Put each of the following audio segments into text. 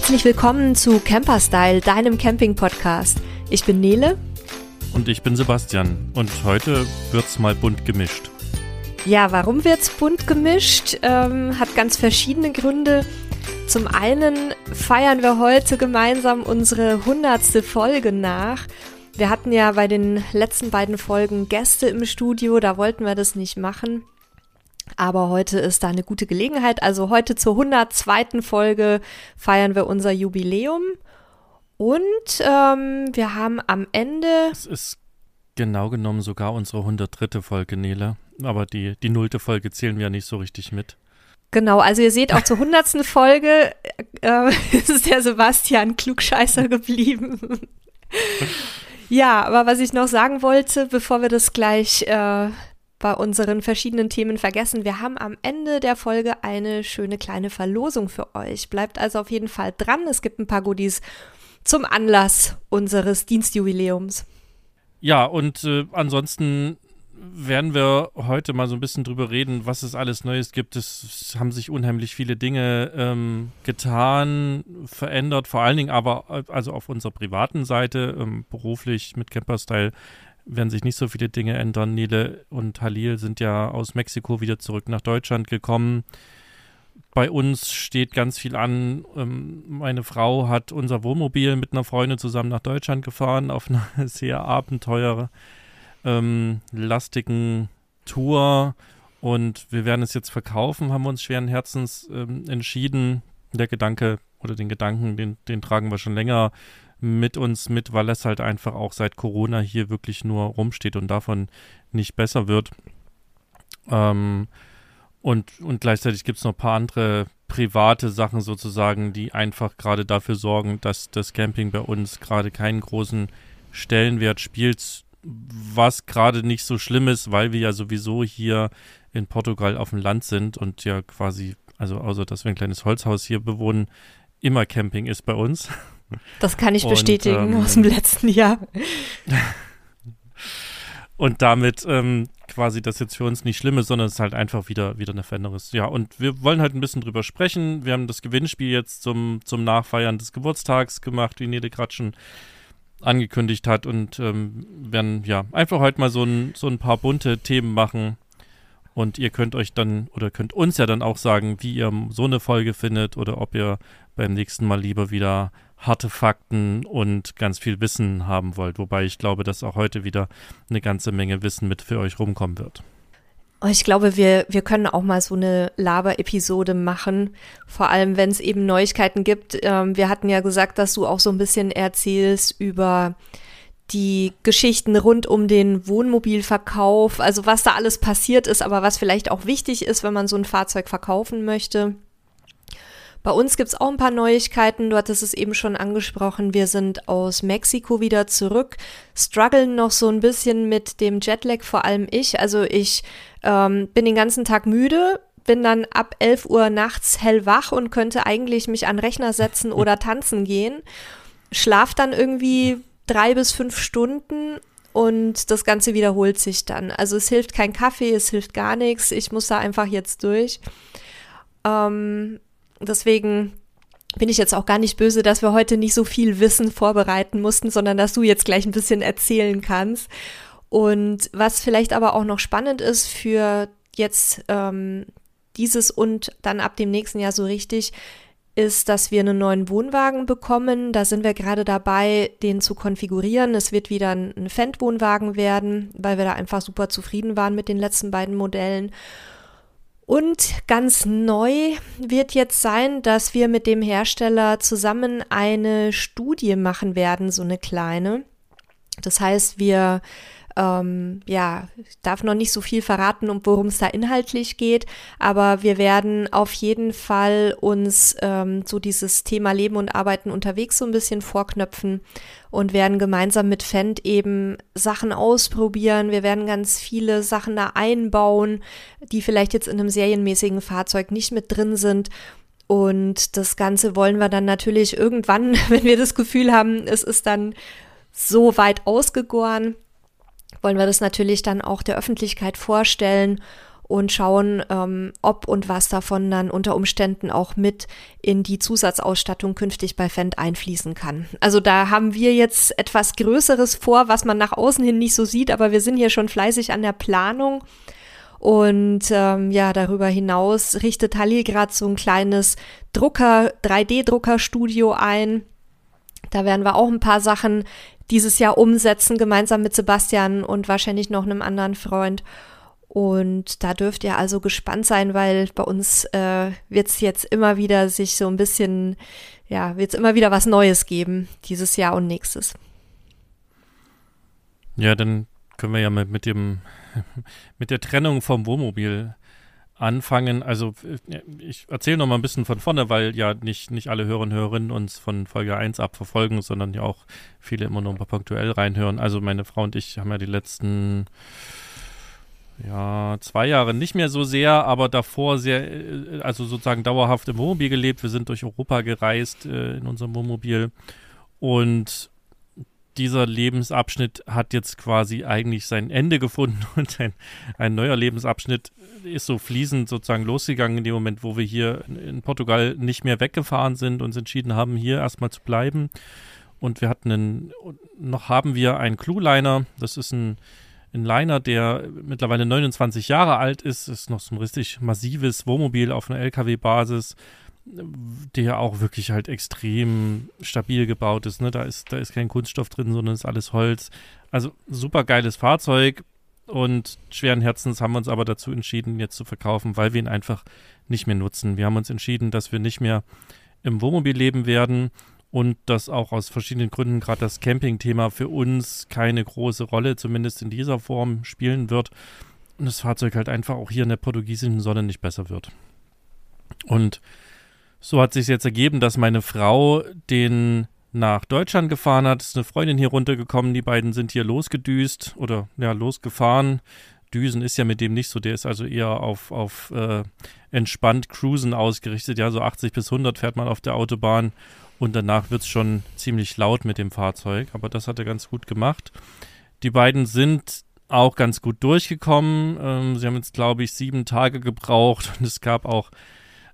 Herzlich willkommen zu Camperstyle, deinem Camping-Podcast. Ich bin Nele. Und ich bin Sebastian. Und heute wird's mal bunt gemischt. Ja, warum wird's bunt gemischt? Ähm, hat ganz verschiedene Gründe. Zum einen feiern wir heute gemeinsam unsere hundertste Folge nach. Wir hatten ja bei den letzten beiden Folgen Gäste im Studio, da wollten wir das nicht machen. Aber heute ist da eine gute Gelegenheit. Also heute zur 102. Folge feiern wir unser Jubiläum. Und ähm, wir haben am Ende. Es ist genau genommen sogar unsere 103. Folge, Nele. Aber die, die nullte Folge zählen wir ja nicht so richtig mit. Genau, also ihr seht auch zur 100. Folge äh, ist der Sebastian Klugscheißer geblieben. ja, aber was ich noch sagen wollte, bevor wir das gleich äh, bei unseren verschiedenen Themen vergessen. Wir haben am Ende der Folge eine schöne kleine Verlosung für euch. Bleibt also auf jeden Fall dran. Es gibt ein paar Goodies zum Anlass unseres Dienstjubiläums. Ja, und äh, ansonsten werden wir heute mal so ein bisschen drüber reden, was es alles Neues gibt. Es haben sich unheimlich viele Dinge ähm, getan, verändert, vor allen Dingen aber äh, also auf unserer privaten Seite, ähm, beruflich mit Camperstyle werden sich nicht so viele Dinge ändern. Nele und Halil sind ja aus Mexiko wieder zurück nach Deutschland gekommen. Bei uns steht ganz viel an. Ähm, meine Frau hat unser Wohnmobil mit einer Freundin zusammen nach Deutschland gefahren auf einer sehr abenteuerlastigen ähm, Tour. Und wir werden es jetzt verkaufen, haben wir uns schweren Herzens ähm, entschieden. Der Gedanke oder den Gedanken, den, den tragen wir schon länger mit uns mit, weil es halt einfach auch seit Corona hier wirklich nur rumsteht und davon nicht besser wird. Ähm, und, und gleichzeitig gibt es noch ein paar andere private Sachen sozusagen, die einfach gerade dafür sorgen, dass das Camping bei uns gerade keinen großen Stellenwert spielt, was gerade nicht so schlimm ist, weil wir ja sowieso hier in Portugal auf dem Land sind und ja quasi, also außer dass wir ein kleines Holzhaus hier bewohnen, immer Camping ist bei uns. Das kann ich bestätigen ähm, aus dem letzten Jahr. und damit ähm, quasi das jetzt für uns nicht schlimm ist, sondern es ist halt einfach wieder, wieder eine Veränderung ist. Ja, und wir wollen halt ein bisschen drüber sprechen. Wir haben das Gewinnspiel jetzt zum, zum Nachfeiern des Geburtstags gemacht, wie Nede gerade schon angekündigt hat und ähm, werden ja einfach heute mal so ein, so ein paar bunte Themen machen. Und ihr könnt euch dann oder könnt uns ja dann auch sagen, wie ihr so eine Folge findet oder ob ihr beim nächsten Mal lieber wieder harte Fakten und ganz viel Wissen haben wollt. Wobei ich glaube, dass auch heute wieder eine ganze Menge Wissen mit für euch rumkommen wird. Oh, ich glaube, wir, wir können auch mal so eine Laber-Episode machen, vor allem wenn es eben Neuigkeiten gibt. Ähm, wir hatten ja gesagt, dass du auch so ein bisschen erzählst über die Geschichten rund um den Wohnmobilverkauf, also was da alles passiert ist, aber was vielleicht auch wichtig ist, wenn man so ein Fahrzeug verkaufen möchte. Bei uns gibt es auch ein paar Neuigkeiten. Du hattest es eben schon angesprochen. Wir sind aus Mexiko wieder zurück, strugglen noch so ein bisschen mit dem Jetlag, vor allem ich. Also ich ähm, bin den ganzen Tag müde, bin dann ab 11 Uhr nachts hellwach und könnte eigentlich mich an Rechner setzen oder tanzen gehen. Schlaf dann irgendwie drei bis fünf Stunden und das Ganze wiederholt sich dann. Also es hilft kein Kaffee, es hilft gar nichts. Ich muss da einfach jetzt durch. Ähm, Deswegen bin ich jetzt auch gar nicht böse, dass wir heute nicht so viel Wissen vorbereiten mussten, sondern dass du jetzt gleich ein bisschen erzählen kannst. Und was vielleicht aber auch noch spannend ist für jetzt ähm, dieses und dann ab dem nächsten Jahr so richtig, ist, dass wir einen neuen Wohnwagen bekommen. Da sind wir gerade dabei, den zu konfigurieren. Es wird wieder ein Fendt-Wohnwagen werden, weil wir da einfach super zufrieden waren mit den letzten beiden Modellen. Und ganz neu wird jetzt sein, dass wir mit dem Hersteller zusammen eine Studie machen werden, so eine kleine. Das heißt, wir ähm, ja, ich darf noch nicht so viel verraten, um worum es da inhaltlich geht, aber wir werden auf jeden Fall uns ähm, so dieses Thema Leben und Arbeiten unterwegs so ein bisschen vorknöpfen und werden gemeinsam mit Fendt eben Sachen ausprobieren. Wir werden ganz viele Sachen da einbauen, die vielleicht jetzt in einem serienmäßigen Fahrzeug nicht mit drin sind. Und das Ganze wollen wir dann natürlich irgendwann, wenn wir das Gefühl haben, es ist dann so weit ausgegoren, wollen wir das natürlich dann auch der Öffentlichkeit vorstellen und schauen, ähm, ob und was davon dann unter Umständen auch mit in die Zusatzausstattung künftig bei Fendt einfließen kann. Also da haben wir jetzt etwas Größeres vor, was man nach außen hin nicht so sieht, aber wir sind hier schon fleißig an der Planung. Und ähm, ja, darüber hinaus richtet Halil gerade so ein kleines Drucker, 3D-Druckerstudio ein. Da werden wir auch ein paar Sachen dieses Jahr umsetzen, gemeinsam mit Sebastian und wahrscheinlich noch einem anderen Freund. Und da dürft ihr also gespannt sein, weil bei uns äh, wird es jetzt immer wieder sich so ein bisschen, ja, wird es immer wieder was Neues geben, dieses Jahr und nächstes. Ja, dann können wir ja mit, mit dem, mit der Trennung vom Wohnmobil anfangen. Also äh, ich erzähle noch mal ein bisschen von vorne, weil ja nicht, nicht alle Hörer und Hörerinnen uns von Folge 1 ab verfolgen, sondern ja auch viele immer nur ein paar punktuell reinhören. Also meine Frau und ich haben ja die letzten ja, zwei Jahre nicht mehr so sehr, aber davor sehr, äh, also sozusagen dauerhaft im Wohnmobil gelebt. Wir sind durch Europa gereist äh, in unserem Wohnmobil und dieser Lebensabschnitt hat jetzt quasi eigentlich sein Ende gefunden und ein, ein neuer Lebensabschnitt ist so fließend sozusagen losgegangen in dem Moment, wo wir hier in Portugal nicht mehr weggefahren sind und uns entschieden haben, hier erstmal zu bleiben. Und wir hatten einen, noch haben wir einen Clue-Liner, das ist ein ein Liner, der mittlerweile 29 Jahre alt ist, ist noch so ein richtig massives Wohnmobil auf einer LKW-Basis, der auch wirklich halt extrem stabil gebaut ist. Ne? Da ist, da ist kein Kunststoff drin, sondern ist alles Holz. Also super geiles Fahrzeug und schweren Herzens haben wir uns aber dazu entschieden, jetzt zu verkaufen, weil wir ihn einfach nicht mehr nutzen. Wir haben uns entschieden, dass wir nicht mehr im Wohnmobil leben werden und dass auch aus verschiedenen Gründen gerade das Camping-Thema für uns keine große Rolle, zumindest in dieser Form, spielen wird und das Fahrzeug halt einfach auch hier in der portugiesischen Sonne nicht besser wird. Und so hat sich jetzt ergeben, dass meine Frau den nach Deutschland gefahren hat, ist eine Freundin hier runtergekommen, die beiden sind hier losgedüst oder ja, losgefahren. Düsen ist ja mit dem nicht so, der ist also eher auf, auf äh, entspannt Cruisen ausgerichtet, ja, so 80 bis 100 fährt man auf der Autobahn und danach wird es schon ziemlich laut mit dem Fahrzeug, aber das hat er ganz gut gemacht. Die beiden sind auch ganz gut durchgekommen. Ähm, sie haben jetzt, glaube ich, sieben Tage gebraucht und es gab auch,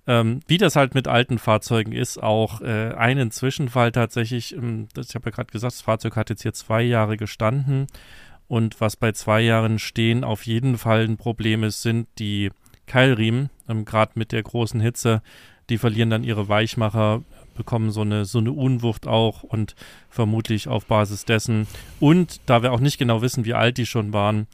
ähm, wie das halt mit alten Fahrzeugen ist, auch äh, einen Zwischenfall tatsächlich. Ähm, das, ich habe ja gerade gesagt, das Fahrzeug hat jetzt hier zwei Jahre gestanden und was bei zwei Jahren stehen auf jeden Fall ein Problem ist, sind die Keilriemen, ähm, gerade mit der großen Hitze. Die verlieren dann ihre Weichmacher, bekommen so eine, so eine Unwucht auch und vermutlich auf Basis dessen. Und da wir auch nicht genau wissen, wie alt die schon waren,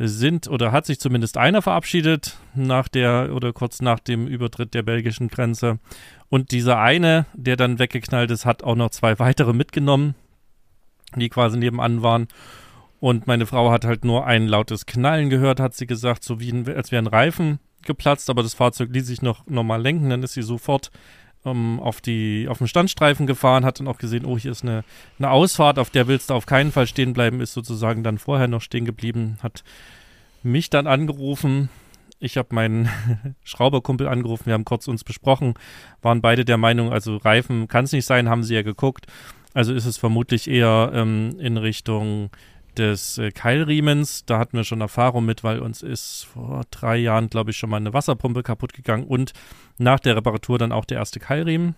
sind oder hat sich zumindest einer verabschiedet nach der oder kurz nach dem Übertritt der belgischen Grenze. Und dieser eine, der dann weggeknallt ist, hat auch noch zwei weitere mitgenommen, die quasi nebenan waren. Und meine Frau hat halt nur ein lautes Knallen gehört, hat sie gesagt, so wie ein, als wäre ein Reifen geplatzt, aber das Fahrzeug ließ sich noch normal lenken. Dann ist sie sofort ähm, auf, die, auf den Standstreifen gefahren, hat dann auch gesehen, oh, hier ist eine, eine Ausfahrt, auf der willst du auf keinen Fall stehen bleiben, ist sozusagen dann vorher noch stehen geblieben, hat mich dann angerufen. Ich habe meinen Schrauberkumpel angerufen, wir haben kurz uns besprochen, waren beide der Meinung, also Reifen kann es nicht sein, haben sie ja geguckt. Also ist es vermutlich eher ähm, in Richtung des äh, Keilriemens. Da hatten wir schon Erfahrung mit, weil uns ist vor drei Jahren, glaube ich, schon mal eine Wasserpumpe kaputt gegangen und nach der Reparatur dann auch der erste Keilriemen.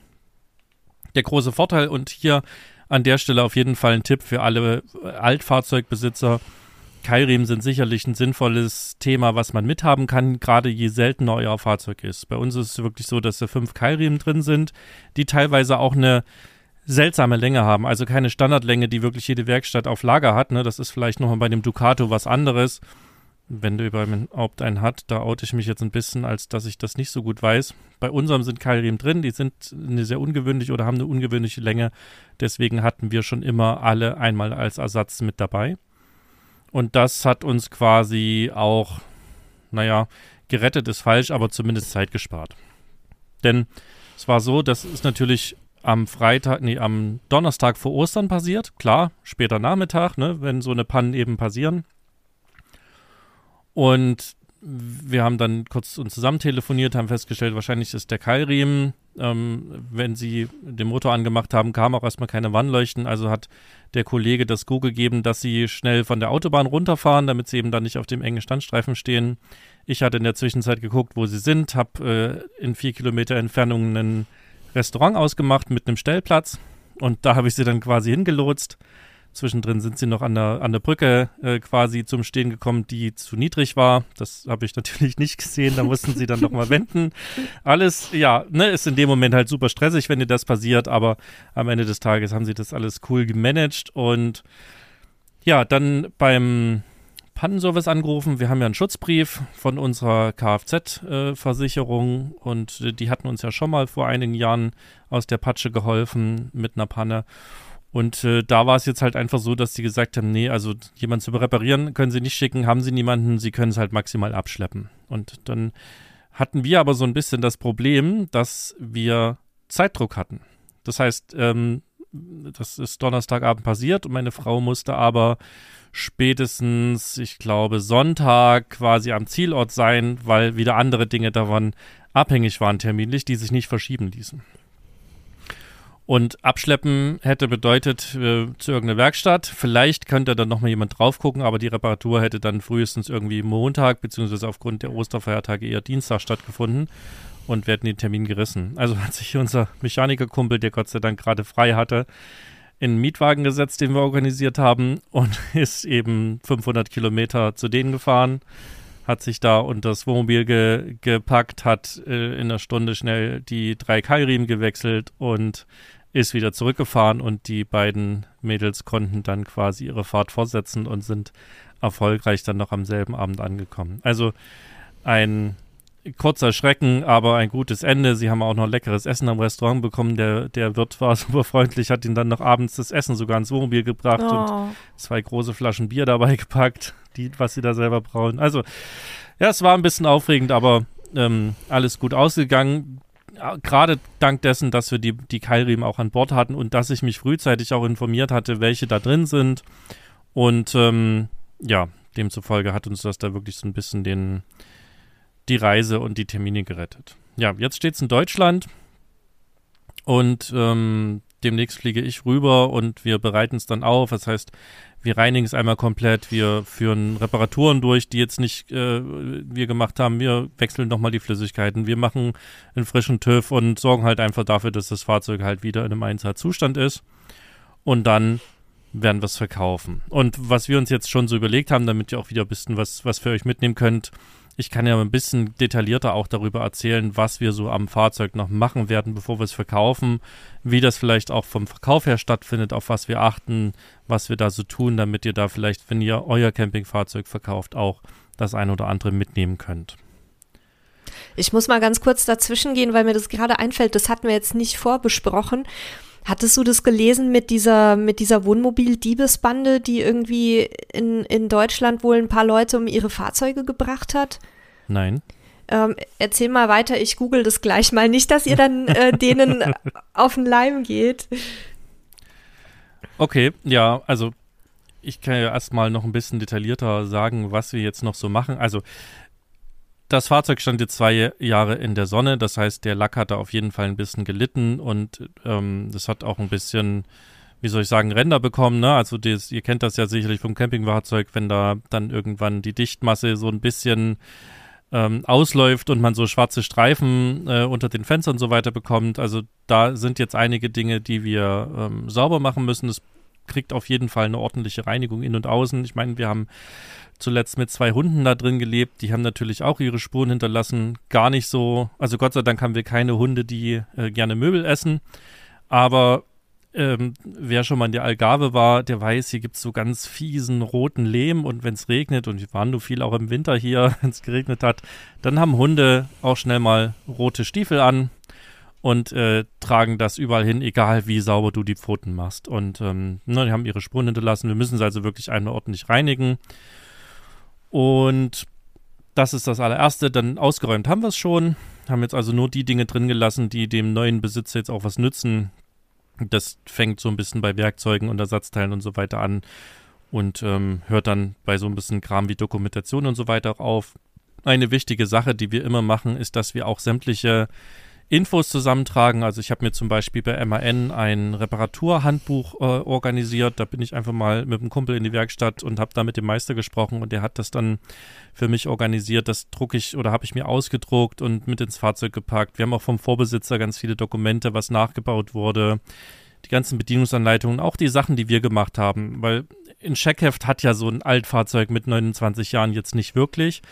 Der große Vorteil und hier an der Stelle auf jeden Fall ein Tipp für alle äh, Altfahrzeugbesitzer. Keilriemen sind sicherlich ein sinnvolles Thema, was man mithaben kann, gerade je seltener euer Fahrzeug ist. Bei uns ist es wirklich so, dass da fünf Keilriemen drin sind, die teilweise auch eine seltsame Länge haben. Also keine Standardlänge, die wirklich jede Werkstatt auf Lager hat. Ne? Das ist vielleicht nochmal bei dem Ducato was anderes. Wenn du überhaupt einen hat, da oute ich mich jetzt ein bisschen, als dass ich das nicht so gut weiß. Bei unserem sind Keilriemen drin, die sind eine sehr ungewöhnlich oder haben eine ungewöhnliche Länge. Deswegen hatten wir schon immer alle einmal als Ersatz mit dabei. Und das hat uns quasi auch, naja, gerettet ist falsch, aber zumindest Zeit gespart. Denn es war so, das ist natürlich am Freitag, nee, am Donnerstag vor Ostern passiert. Klar, später Nachmittag, ne, wenn so eine Pannen eben passieren. Und wir haben dann kurz uns zusammen telefoniert, haben festgestellt, wahrscheinlich ist der Keilriemen. Ähm, wenn sie den Motor angemacht haben, kam auch erstmal keine Warnleuchten. Also hat der Kollege das Go gegeben, dass sie schnell von der Autobahn runterfahren, damit sie eben dann nicht auf dem engen Standstreifen stehen. Ich hatte in der Zwischenzeit geguckt, wo sie sind, habe äh, in vier Kilometer Entfernung ein Restaurant ausgemacht mit einem Stellplatz und da habe ich sie dann quasi hingelotst. Zwischendrin sind sie noch an der, an der Brücke äh, quasi zum Stehen gekommen, die zu niedrig war. Das habe ich natürlich nicht gesehen. Da mussten sie dann nochmal wenden. Alles, ja, ne, ist in dem Moment halt super stressig, wenn dir das passiert. Aber am Ende des Tages haben sie das alles cool gemanagt. Und ja, dann beim Pannenservice angerufen. Wir haben ja einen Schutzbrief von unserer Kfz-Versicherung und die hatten uns ja schon mal vor einigen Jahren aus der Patsche geholfen mit einer Panne. Und äh, da war es jetzt halt einfach so, dass sie gesagt haben, nee, also jemanden zu reparieren können sie nicht schicken, haben sie niemanden, sie können es halt maximal abschleppen. Und dann hatten wir aber so ein bisschen das Problem, dass wir Zeitdruck hatten. Das heißt, ähm, das ist Donnerstagabend passiert und meine Frau musste aber spätestens, ich glaube, Sonntag quasi am Zielort sein, weil wieder andere Dinge davon abhängig waren terminlich, die sich nicht verschieben ließen. Und abschleppen hätte bedeutet äh, zu irgendeiner Werkstatt. Vielleicht könnte dann nochmal jemand drauf gucken, aber die Reparatur hätte dann frühestens irgendwie Montag, beziehungsweise aufgrund der Osterfeiertage eher Dienstag stattgefunden und wir hätten den Termin gerissen. Also hat sich unser Mechanikerkumpel, der Gott sei Dank gerade frei hatte, in einen Mietwagen gesetzt, den wir organisiert haben und ist eben 500 Kilometer zu denen gefahren hat sich da unter das Wohnmobil ge gepackt, hat äh, in einer Stunde schnell die drei Keilriemen gewechselt und ist wieder zurückgefahren und die beiden Mädels konnten dann quasi ihre Fahrt fortsetzen und sind erfolgreich dann noch am selben Abend angekommen. Also ein kurzer Schrecken, aber ein gutes Ende. Sie haben auch noch leckeres Essen am Restaurant bekommen. Der, der Wirt war super freundlich, hat ihnen dann noch abends das Essen sogar ins Wohnmobil gebracht oh. und zwei große Flaschen Bier dabei gepackt, die, was sie da selber brauen. Also, ja, es war ein bisschen aufregend, aber ähm, alles gut ausgegangen gerade dank dessen, dass wir die, die Keilriemen auch an Bord hatten und dass ich mich frühzeitig auch informiert hatte, welche da drin sind. Und ähm, ja, demzufolge hat uns das da wirklich so ein bisschen den, die Reise und die Termine gerettet. Ja, jetzt steht es in Deutschland und ähm, demnächst fliege ich rüber und wir bereiten es dann auf. Das heißt, wir reinigen es einmal komplett, wir führen Reparaturen durch, die jetzt nicht äh, wir gemacht haben. Wir wechseln nochmal die Flüssigkeiten, wir machen einen frischen TÜV und sorgen halt einfach dafür, dass das Fahrzeug halt wieder in einem Einsatzzustand ist. Und dann werden wir es verkaufen. Und was wir uns jetzt schon so überlegt haben, damit ihr auch wieder ein bisschen was, was für euch mitnehmen könnt, ich kann ja ein bisschen detaillierter auch darüber erzählen, was wir so am Fahrzeug noch machen werden, bevor wir es verkaufen, wie das vielleicht auch vom Verkauf her stattfindet, auf was wir achten, was wir da so tun, damit ihr da vielleicht, wenn ihr euer Campingfahrzeug verkauft, auch das ein oder andere mitnehmen könnt. Ich muss mal ganz kurz dazwischen gehen, weil mir das gerade einfällt. Das hatten wir jetzt nicht vorbesprochen. Hattest du das gelesen mit dieser, mit dieser Wohnmobil-Diebesbande, die irgendwie in, in Deutschland wohl ein paar Leute um ihre Fahrzeuge gebracht hat? Nein. Ähm, erzähl mal weiter, ich google das gleich mal. Nicht, dass ihr dann äh, denen auf den Leim geht. Okay, ja, also ich kann ja erstmal noch ein bisschen detaillierter sagen, was wir jetzt noch so machen. Also das Fahrzeug stand jetzt zwei Jahre in der Sonne, das heißt, der Lack hat da auf jeden Fall ein bisschen gelitten und ähm, das hat auch ein bisschen, wie soll ich sagen, Ränder bekommen. Ne? Also das, ihr kennt das ja sicherlich vom Campingfahrzeug, wenn da dann irgendwann die Dichtmasse so ein bisschen ähm, ausläuft und man so schwarze Streifen äh, unter den Fenstern und so weiter bekommt. Also da sind jetzt einige Dinge, die wir ähm, sauber machen müssen. Es kriegt auf jeden Fall eine ordentliche Reinigung in und außen. Ich meine, wir haben zuletzt mit zwei Hunden da drin gelebt. Die haben natürlich auch ihre Spuren hinterlassen. Gar nicht so, also Gott sei Dank haben wir keine Hunde, die äh, gerne Möbel essen. Aber ähm, wer schon mal in der Algarve war, der weiß, hier gibt es so ganz fiesen roten Lehm und wenn es regnet, und wir waren nur viel auch im Winter hier, wenn es geregnet hat, dann haben Hunde auch schnell mal rote Stiefel an und äh, tragen das überall hin, egal wie sauber du die Pfoten machst. Und ähm, ne, die haben ihre Spuren hinterlassen. Wir müssen sie also wirklich einmal ordentlich reinigen. Und das ist das allererste. Dann ausgeräumt haben wir es schon. Haben jetzt also nur die Dinge drin gelassen, die dem neuen Besitzer jetzt auch was nützen. Das fängt so ein bisschen bei Werkzeugen und Ersatzteilen und so weiter an und ähm, hört dann bei so ein bisschen Kram wie Dokumentation und so weiter auf. Eine wichtige Sache, die wir immer machen, ist, dass wir auch sämtliche Infos zusammentragen. Also ich habe mir zum Beispiel bei MAN ein Reparaturhandbuch äh, organisiert. Da bin ich einfach mal mit einem Kumpel in die Werkstatt und habe da mit dem Meister gesprochen und der hat das dann für mich organisiert. Das drucke ich oder habe ich mir ausgedruckt und mit ins Fahrzeug gepackt. Wir haben auch vom Vorbesitzer ganz viele Dokumente, was nachgebaut wurde. Die ganzen Bedienungsanleitungen, auch die Sachen, die wir gemacht haben. Weil ein Checkheft hat ja so ein Altfahrzeug mit 29 Jahren jetzt nicht wirklich.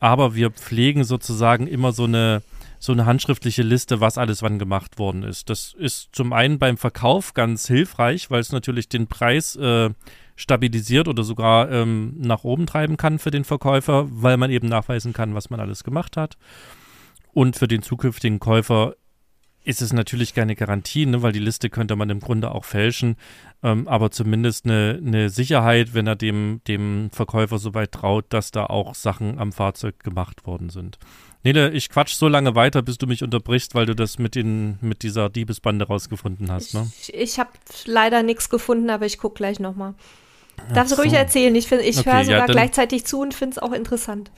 Aber wir pflegen sozusagen immer so eine so eine handschriftliche Liste, was alles wann gemacht worden ist. Das ist zum einen beim Verkauf ganz hilfreich, weil es natürlich den Preis äh, stabilisiert oder sogar ähm, nach oben treiben kann für den Verkäufer, weil man eben nachweisen kann, was man alles gemacht hat. Und für den zukünftigen Käufer ist es natürlich keine Garantie, ne, weil die Liste könnte man im Grunde auch fälschen, ähm, aber zumindest eine, eine Sicherheit, wenn er dem, dem Verkäufer soweit traut, dass da auch Sachen am Fahrzeug gemacht worden sind. Nele, ich quatsch so lange weiter, bis du mich unterbrichst, weil du das mit, den, mit dieser Diebesbande rausgefunden hast. Ne? Ich, ich habe leider nichts gefunden, aber ich gucke gleich nochmal. Darfst du so. ruhig erzählen? Ich, ich okay, höre sogar ja, gleichzeitig zu und finde es auch interessant.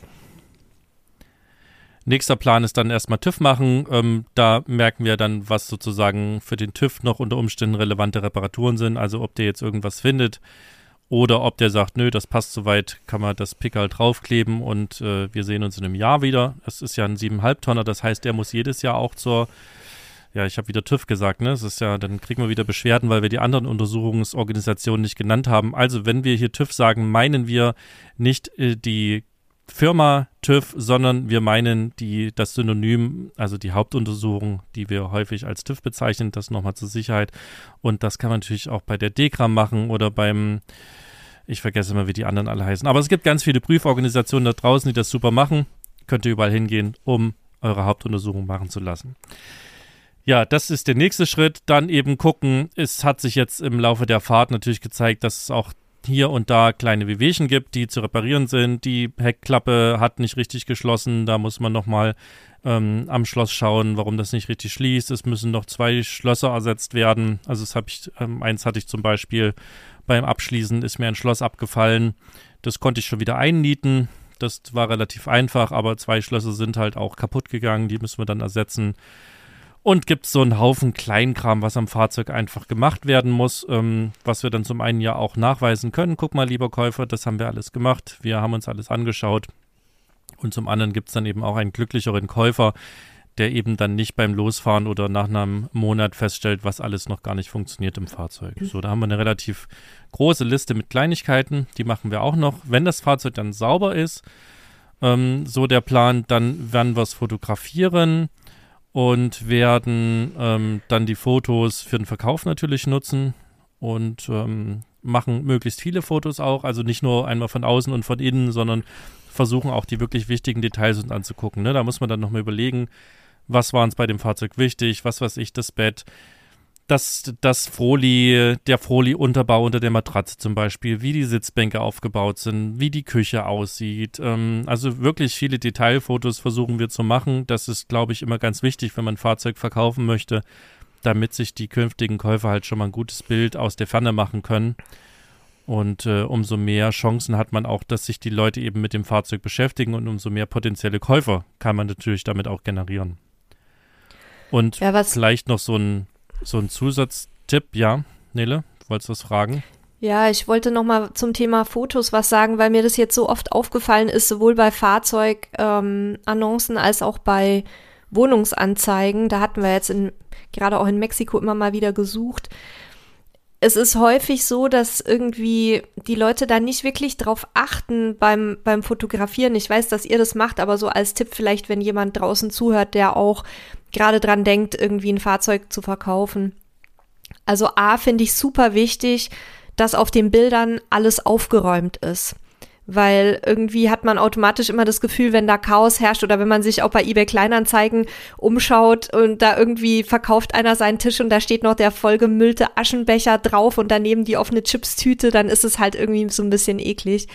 Nächster Plan ist dann erstmal TÜV machen. Ähm, da merken wir dann, was sozusagen für den TÜV noch unter Umständen relevante Reparaturen sind. Also ob der jetzt irgendwas findet, oder ob der sagt, nö, das passt soweit, kann man das Pickerl draufkleben und äh, wir sehen uns in einem Jahr wieder. Es ist ja ein 7,5 Tonner, das heißt, der muss jedes Jahr auch zur, ja, ich habe wieder TÜV gesagt, ne? Es ist ja, dann kriegen wir wieder Beschwerden, weil wir die anderen Untersuchungsorganisationen nicht genannt haben. Also, wenn wir hier TÜV sagen, meinen wir nicht äh, die Firma TÜV, sondern wir meinen die, das Synonym, also die Hauptuntersuchung, die wir häufig als TÜV bezeichnen, das nochmal zur Sicherheit. Und das kann man natürlich auch bei der DEKRAM machen oder beim, ich vergesse immer, wie die anderen alle heißen. Aber es gibt ganz viele Prüforganisationen da draußen, die das super machen. Könnt ihr überall hingehen, um eure Hauptuntersuchung machen zu lassen. Ja, das ist der nächste Schritt. Dann eben gucken. Es hat sich jetzt im Laufe der Fahrt natürlich gezeigt, dass es auch hier und da kleine Wehwehchen gibt, die zu reparieren sind. Die Heckklappe hat nicht richtig geschlossen. Da muss man nochmal ähm, am Schloss schauen, warum das nicht richtig schließt. Es müssen noch zwei Schlösser ersetzt werden. Also das habe ich, ähm, eins hatte ich zum Beispiel beim Abschließen ist mir ein Schloss abgefallen. Das konnte ich schon wieder einnieten. Das war relativ einfach, aber zwei Schlösser sind halt auch kaputt gegangen. Die müssen wir dann ersetzen. Und gibt so einen Haufen Kleinkram, was am Fahrzeug einfach gemacht werden muss, ähm, was wir dann zum einen ja auch nachweisen können. Guck mal, lieber Käufer, das haben wir alles gemacht. Wir haben uns alles angeschaut. Und zum anderen gibt es dann eben auch einen glücklicheren Käufer, der eben dann nicht beim Losfahren oder nach einem Monat feststellt, was alles noch gar nicht funktioniert im Fahrzeug. So, da haben wir eine relativ große Liste mit Kleinigkeiten. Die machen wir auch noch. Wenn das Fahrzeug dann sauber ist, ähm, so der Plan, dann werden wir es fotografieren und werden ähm, dann die Fotos für den Verkauf natürlich nutzen und ähm, machen möglichst viele Fotos auch, also nicht nur einmal von außen und von innen, sondern versuchen auch die wirklich wichtigen Details uns anzugucken. Ne? Da muss man dann nochmal überlegen, was war uns bei dem Fahrzeug wichtig, was weiß ich, das Bett, das, das Froli, der Froli-Unterbau unter der Matratze zum Beispiel, wie die Sitzbänke aufgebaut sind, wie die Küche aussieht. Ähm, also wirklich viele Detailfotos versuchen wir zu machen. Das ist, glaube ich, immer ganz wichtig, wenn man ein Fahrzeug verkaufen möchte, damit sich die künftigen Käufer halt schon mal ein gutes Bild aus der Ferne machen können. Und äh, umso mehr Chancen hat man auch, dass sich die Leute eben mit dem Fahrzeug beschäftigen und umso mehr potenzielle Käufer kann man natürlich damit auch generieren. Und ja, vielleicht noch so ein so ein Zusatztipp, ja, Nele, wolltest du was fragen? Ja, ich wollte noch mal zum Thema Fotos was sagen, weil mir das jetzt so oft aufgefallen ist, sowohl bei Fahrzeugannoncen ähm, als auch bei Wohnungsanzeigen. Da hatten wir jetzt in, gerade auch in Mexiko immer mal wieder gesucht. Es ist häufig so, dass irgendwie die Leute da nicht wirklich drauf achten beim, beim Fotografieren. Ich weiß, dass ihr das macht, aber so als Tipp vielleicht, wenn jemand draußen zuhört, der auch gerade dran denkt, irgendwie ein Fahrzeug zu verkaufen. Also A finde ich super wichtig, dass auf den Bildern alles aufgeräumt ist. Weil irgendwie hat man automatisch immer das Gefühl, wenn da Chaos herrscht oder wenn man sich auch bei eBay Kleinanzeigen umschaut und da irgendwie verkauft einer seinen Tisch und da steht noch der vollgemüllte Aschenbecher drauf und daneben die offene Chipstüte, dann ist es halt irgendwie so ein bisschen eklig.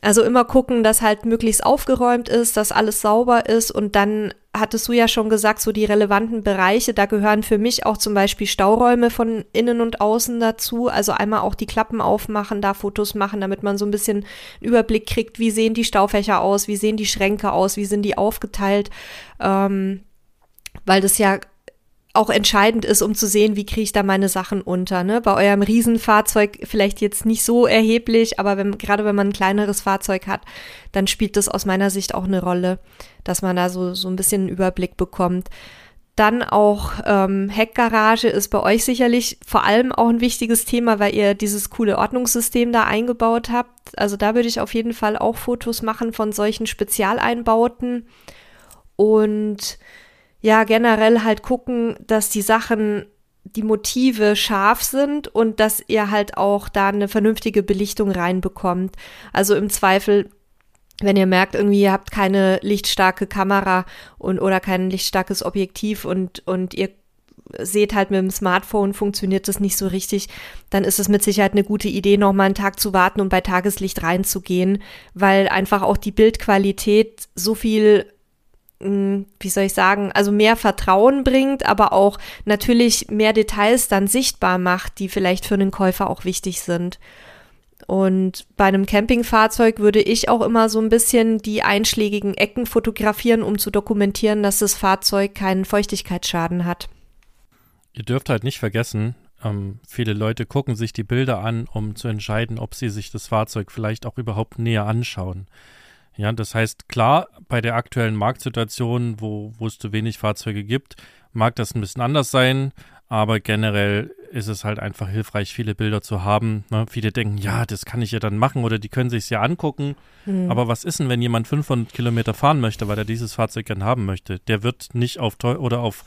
Also immer gucken, dass halt möglichst aufgeräumt ist, dass alles sauber ist und dann hattest du ja schon gesagt, so die relevanten Bereiche, da gehören für mich auch zum Beispiel Stauräume von innen und außen dazu. Also einmal auch die Klappen aufmachen, da Fotos machen, damit man so ein bisschen Überblick kriegt, wie sehen die Staufächer aus, wie sehen die Schränke aus, wie sind die aufgeteilt. Ähm, weil das ja auch entscheidend ist, um zu sehen, wie kriege ich da meine Sachen unter. Ne? Bei eurem Riesenfahrzeug vielleicht jetzt nicht so erheblich, aber wenn, gerade wenn man ein kleineres Fahrzeug hat, dann spielt das aus meiner Sicht auch eine Rolle, dass man da so, so ein bisschen einen Überblick bekommt. Dann auch ähm, Heckgarage ist bei euch sicherlich vor allem auch ein wichtiges Thema, weil ihr dieses coole Ordnungssystem da eingebaut habt. Also da würde ich auf jeden Fall auch Fotos machen von solchen Spezialeinbauten und ja, generell halt gucken, dass die Sachen, die Motive scharf sind und dass ihr halt auch da eine vernünftige Belichtung reinbekommt. Also im Zweifel wenn ihr merkt, irgendwie ihr habt keine lichtstarke Kamera und oder kein lichtstarkes Objektiv und und ihr seht halt mit dem Smartphone funktioniert das nicht so richtig, dann ist es mit Sicherheit eine gute Idee, noch mal einen Tag zu warten und bei Tageslicht reinzugehen, weil einfach auch die Bildqualität so viel wie soll ich sagen, also mehr Vertrauen bringt, aber auch natürlich mehr Details dann sichtbar macht, die vielleicht für einen Käufer auch wichtig sind. Und bei einem Campingfahrzeug würde ich auch immer so ein bisschen die einschlägigen Ecken fotografieren, um zu dokumentieren, dass das Fahrzeug keinen Feuchtigkeitsschaden hat. Ihr dürft halt nicht vergessen, ähm, viele Leute gucken sich die Bilder an, um zu entscheiden, ob sie sich das Fahrzeug vielleicht auch überhaupt näher anschauen. Ja, das heißt, klar, bei der aktuellen Marktsituation, wo, wo es zu wenig Fahrzeuge gibt, mag das ein bisschen anders sein, aber generell ist es halt einfach hilfreich, viele Bilder zu haben. Ne? Viele denken, ja, das kann ich ja dann machen oder die können sich ja angucken. Mhm. Aber was ist denn, wenn jemand 500 Kilometer fahren möchte, weil er dieses Fahrzeug gern haben möchte? Der wird nicht auf teuer oder auf,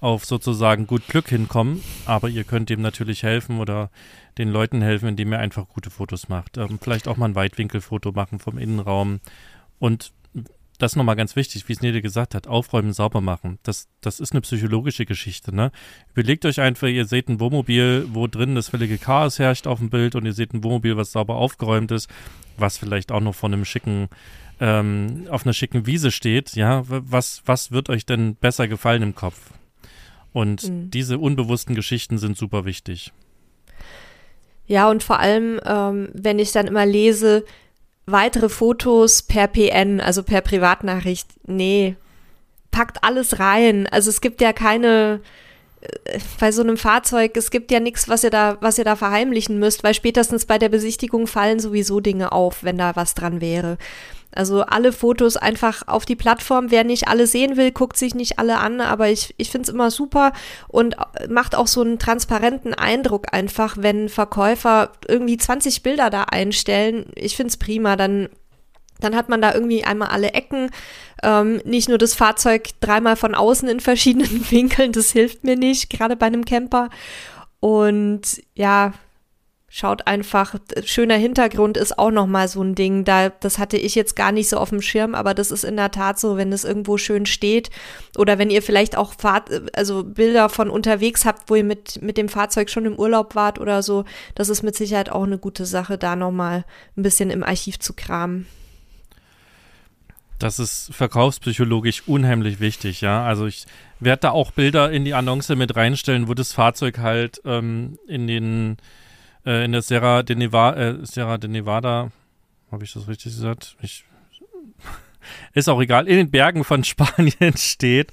auf sozusagen gut Glück hinkommen, aber ihr könnt ihm natürlich helfen oder den Leuten helfen, indem ihr einfach gute Fotos macht. Ähm, vielleicht auch mal ein Weitwinkelfoto machen vom Innenraum und das ist nochmal ganz wichtig, wie es Nede gesagt hat, aufräumen, sauber machen. Das, das ist eine psychologische Geschichte, ne? Überlegt euch einfach, ihr seht ein Wohnmobil, wo drin das völlige Chaos herrscht auf dem Bild und ihr seht ein Wohnmobil, was sauber aufgeräumt ist, was vielleicht auch noch von einem schicken, ähm, auf einer schicken Wiese steht, ja? Was, was wird euch denn besser gefallen im Kopf? Und mhm. diese unbewussten Geschichten sind super wichtig. Ja, und vor allem, ähm, wenn ich dann immer lese, weitere Fotos per PN, also per Privatnachricht. Nee, packt alles rein. Also es gibt ja keine bei so einem Fahrzeug, es gibt ja nichts, was ihr da, was ihr da verheimlichen müsst, weil spätestens bei der Besichtigung fallen sowieso Dinge auf, wenn da was dran wäre. Also alle Fotos einfach auf die Plattform. Wer nicht alle sehen will, guckt sich nicht alle an, aber ich, ich finde es immer super und macht auch so einen transparenten Eindruck einfach, wenn Verkäufer irgendwie 20 Bilder da einstellen. Ich finde es prima, dann dann hat man da irgendwie einmal alle Ecken, ähm, nicht nur das Fahrzeug dreimal von außen in verschiedenen Winkeln, das hilft mir nicht, gerade bei einem Camper. Und ja, schaut einfach, schöner Hintergrund ist auch nochmal so ein Ding. Da, das hatte ich jetzt gar nicht so auf dem Schirm, aber das ist in der Tat so, wenn es irgendwo schön steht oder wenn ihr vielleicht auch Fahrt, also Bilder von unterwegs habt, wo ihr mit, mit dem Fahrzeug schon im Urlaub wart oder so, das ist mit Sicherheit auch eine gute Sache, da nochmal ein bisschen im Archiv zu kramen. Das ist verkaufspsychologisch unheimlich wichtig, ja. Also ich werde da auch Bilder in die Annonce mit reinstellen, wo das Fahrzeug halt ähm, in den äh, in der Sierra de Nevada, äh, Sierra de Nevada, habe ich das richtig gesagt? Ich, ist auch egal, in den Bergen von Spanien steht,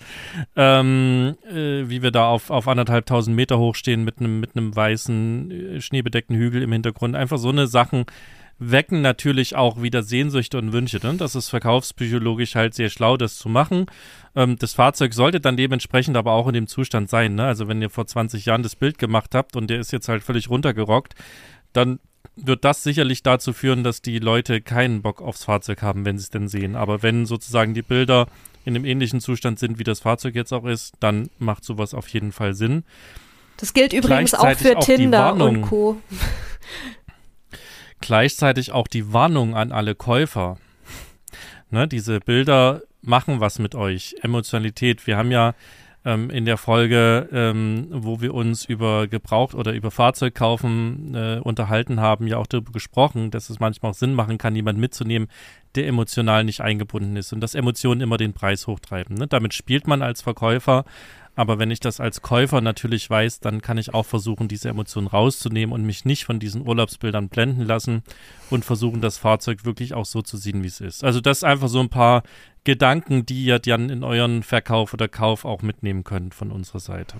ähm, äh, wie wir da auf, auf anderthalb tausend Meter hoch stehen mit einem mit einem weißen, äh, schneebedeckten Hügel im Hintergrund. Einfach so eine Sachen, wecken natürlich auch wieder Sehnsüchte und Wünsche. Ne? Das ist verkaufspsychologisch halt sehr schlau, das zu machen. Ähm, das Fahrzeug sollte dann dementsprechend aber auch in dem Zustand sein. Ne? Also wenn ihr vor 20 Jahren das Bild gemacht habt und der ist jetzt halt völlig runtergerockt, dann wird das sicherlich dazu führen, dass die Leute keinen Bock aufs Fahrzeug haben, wenn sie es denn sehen. Aber wenn sozusagen die Bilder in einem ähnlichen Zustand sind, wie das Fahrzeug jetzt auch ist, dann macht sowas auf jeden Fall Sinn. Das gilt übrigens auch für auch Tinder und Co. Gleichzeitig auch die Warnung an alle Käufer. Ne, diese Bilder machen was mit euch. Emotionalität. Wir haben ja ähm, in der Folge, ähm, wo wir uns über Gebraucht oder über Fahrzeugkaufen äh, unterhalten haben, ja auch darüber gesprochen, dass es manchmal auch Sinn machen kann, jemanden mitzunehmen, der emotional nicht eingebunden ist und dass Emotionen immer den Preis hochtreiben. Ne? Damit spielt man als Verkäufer Aber wenn ich das als Käufer natürlich weiß, dann kann ich auch versuchen, diese Emotionen rauszunehmen und mich nicht von diesen Urlaubsbildern blenden lassen und versuchen, das Fahrzeug wirklich auch so zu sehen, wie es ist. Also das ist einfach so ein paar Gedanken, die ihr dann in euren Verkauf oder Kauf auch mitnehmen könnt von unserer Seite.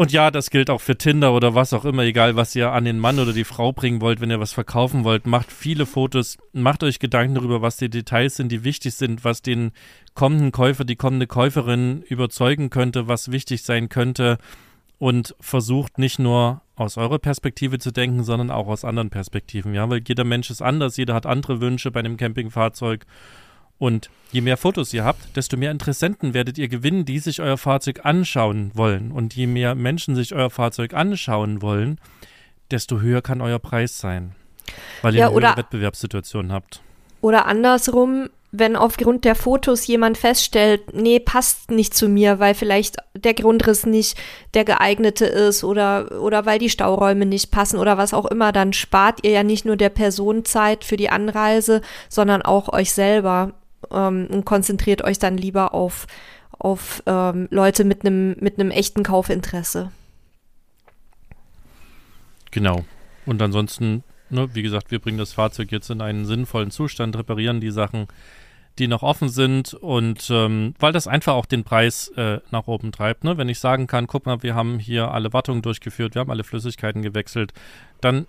Und ja, das gilt auch für Tinder oder was auch immer, egal was ihr an den Mann oder die Frau bringen wollt, wenn ihr was verkaufen wollt. Macht viele Fotos, macht euch Gedanken darüber, was die Details sind, die wichtig sind, was den kommenden Käufer, die kommende Käuferin überzeugen könnte, was wichtig sein könnte. Und versucht nicht nur aus eurer Perspektive zu denken, sondern auch aus anderen Perspektiven. Ja, weil jeder Mensch ist anders, jeder hat andere Wünsche bei einem Campingfahrzeug. Und je mehr Fotos ihr habt, desto mehr Interessenten werdet ihr gewinnen, die sich euer Fahrzeug anschauen wollen. Und je mehr Menschen sich euer Fahrzeug anschauen wollen, desto höher kann euer Preis sein. Weil ihr Ja, eine Wettbewerbssituation habt. Oder andersrum, wenn aufgrund der Fotos jemand feststellt, nee, passt nicht zu mir, weil vielleicht der Grundriss nicht der geeignete ist oder, oder weil die Stauräume nicht passen oder was auch immer, dann spart ihr ja nicht nur der Person Zeit für die Anreise, sondern auch euch selber ähm, und konzentriert euch dann lieber auf, auf ähm, Leute mit einem mit echten Kaufinteresse. Genau. Und ansonsten, ne, wie gesagt, wir bringen das Fahrzeug jetzt in einen sinnvollen Zustand, reparieren die Sachen, die noch offen sind und ähm, weil das einfach auch den Preis äh, nach oben treibt. Ne? Wenn ich sagen kann, guck mal, wir haben hier alle Wartungen durchgeführt, wir haben alle Flüssigkeiten gewechselt, dann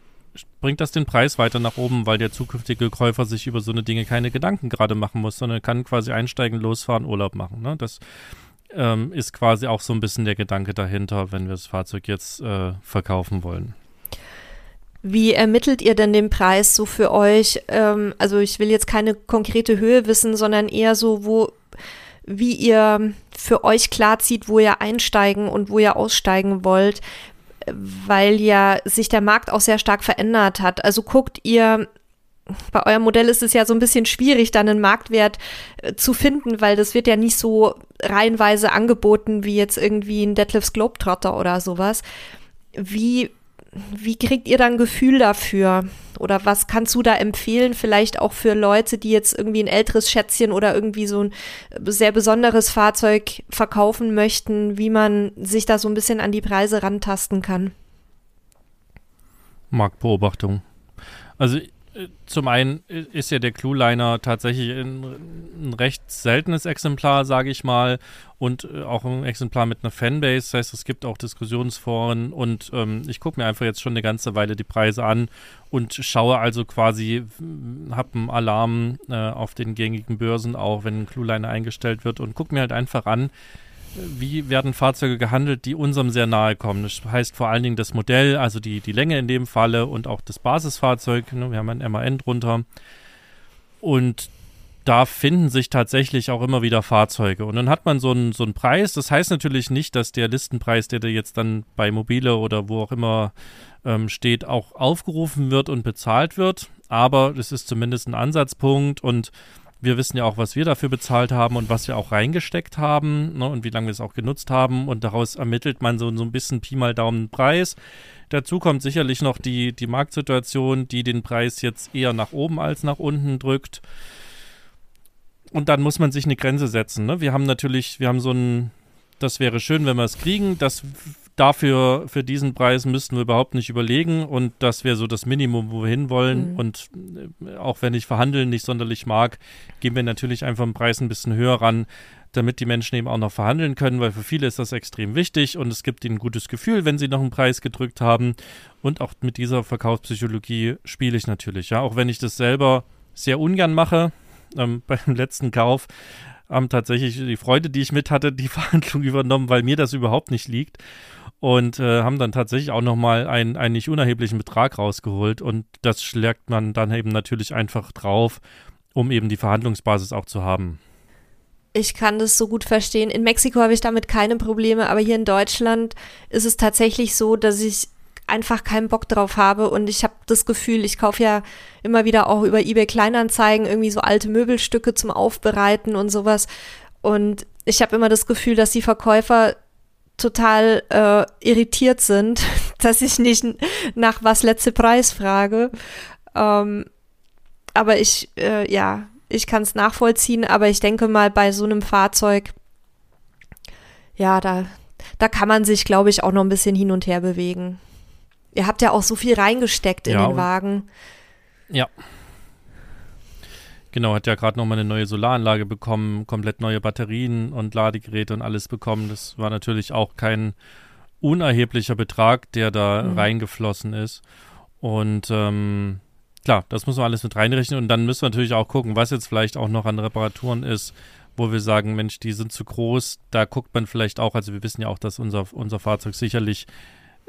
bringt das den Preis weiter nach oben, weil der zukünftige Käufer sich über so eine Dinge keine Gedanken gerade machen muss, sondern kann quasi einsteigen, losfahren, Urlaub machen. Ne? Das ähm, ist quasi auch so ein bisschen der Gedanke dahinter, wenn wir das Fahrzeug jetzt äh, verkaufen wollen. Wie ermittelt ihr denn den Preis so für euch? Ähm, also ich will jetzt keine konkrete Höhe wissen, sondern eher so, wo, wie ihr für euch klarzieht, wo ihr einsteigen und wo ihr aussteigen wollt, weil ja sich der Markt auch sehr stark verändert hat. Also guckt ihr, bei eurem Modell ist es ja so ein bisschen schwierig, dann einen Marktwert äh, zu finden, weil das wird ja nicht so reihenweise angeboten wie jetzt irgendwie ein Deadlifts Globetrotter oder sowas. Wie wie kriegt ihr dann Gefühl dafür? Oder was kannst du da empfehlen, vielleicht auch für Leute, die jetzt irgendwie ein älteres Schätzchen oder irgendwie so ein sehr besonderes Fahrzeug verkaufen möchten, wie man sich da so ein bisschen an die Preise rantasten kann? Marktbeobachtung. Also zum einen ist ja der Clueliner tatsächlich ein, recht seltenes Exemplar, sage ich mal, und äh, auch ein Exemplar mit einer Fanbase. Das heißt, es gibt auch Diskussionsforen und ähm, ich gucke mir einfach jetzt schon eine ganze Weile die Preise an und schaue also quasi, habe einen Alarm äh, auf den gängigen Börsen auch, wenn ein Clueliner eingestellt wird und gucke mir halt einfach an, wie werden Fahrzeuge gehandelt, die unserem sehr nahe kommen. Das heißt vor allen Dingen das Modell, also die, die Länge in dem Falle und auch das Basisfahrzeug. Ne? Wir haben ein MAN drunter. Und da finden sich tatsächlich auch immer wieder Fahrzeuge. Und dann hat man so einen, so einen Preis. Das heißt natürlich nicht, dass der Listenpreis, der da jetzt dann bei Mobile oder wo auch immer ähm, steht, auch aufgerufen wird und bezahlt wird. Aber es ist zumindest ein Ansatzpunkt und wir wissen ja auch, was wir dafür bezahlt haben und was wir auch reingesteckt haben ne, und wie lange wir es auch genutzt haben. Und daraus ermittelt man so, so ein bisschen Pi mal Daumen Preis. Dazu kommt sicherlich noch die, die Marktsituation, die den Preis jetzt eher nach oben als nach unten drückt. Und dann muss man sich eine Grenze setzen. Ne? Wir haben natürlich, wir haben so ein, das wäre schön, wenn wir es kriegen. Das dafür, für diesen Preis müssten wir überhaupt nicht überlegen. Und das wäre so das Minimum, wo wir hinwollen. Mhm. Und äh, auch wenn ich verhandeln nicht sonderlich mag, gehen wir natürlich einfach im Preis ein bisschen höher ran, damit die Menschen eben auch noch verhandeln können, weil für viele ist das extrem wichtig und es gibt ihnen ein gutes Gefühl, wenn sie noch einen Preis gedrückt haben. Und auch mit dieser Verkaufspsychologie spiele ich natürlich, ja. Auch wenn ich das selber sehr ungern mache, ähm, beim letzten Kauf haben tatsächlich die Freude, die ich mit hatte, die Verhandlung übernommen, weil mir das überhaupt nicht liegt. Und äh, haben dann tatsächlich auch nochmal einen, einen nicht unerheblichen Betrag rausgeholt. Und das schlägt man dann eben natürlich einfach drauf, um eben die Verhandlungsbasis auch zu haben. Ich kann das so gut verstehen. In Mexiko habe ich damit keine Probleme, aber hier in Deutschland ist es tatsächlich so, dass ich einfach keinen Bock drauf habe und ich habe das Gefühl, ich kaufe ja immer wieder auch über eBay Kleinanzeigen irgendwie so alte Möbelstücke zum Aufbereiten und sowas und ich habe immer das Gefühl, dass die Verkäufer total äh, irritiert sind, dass ich nicht nach was letzte Preis frage. Ähm, aber ich, äh, ja, ich kann es nachvollziehen, aber ich denke mal, bei so einem Fahrzeug ja, da, da kann man sich, glaube ich, auch noch ein bisschen hin und her bewegen. Ihr habt ja auch so viel reingesteckt in Ja, den Wagen. Ja. Genau, hat ja gerade nochmal eine neue Solaranlage bekommen, komplett neue Batterien und Ladegeräte und alles bekommen. Das war natürlich auch kein unerheblicher Betrag, der da Mhm. reingeflossen ist. Und ähm, klar, das muss man alles mit reinrechnen. Und dann müssen wir natürlich auch gucken, was jetzt vielleicht auch noch an Reparaturen ist, wo wir sagen, Mensch, die sind zu groß. Da guckt man vielleicht auch, also wir wissen ja auch, dass unser, unser Fahrzeug sicherlich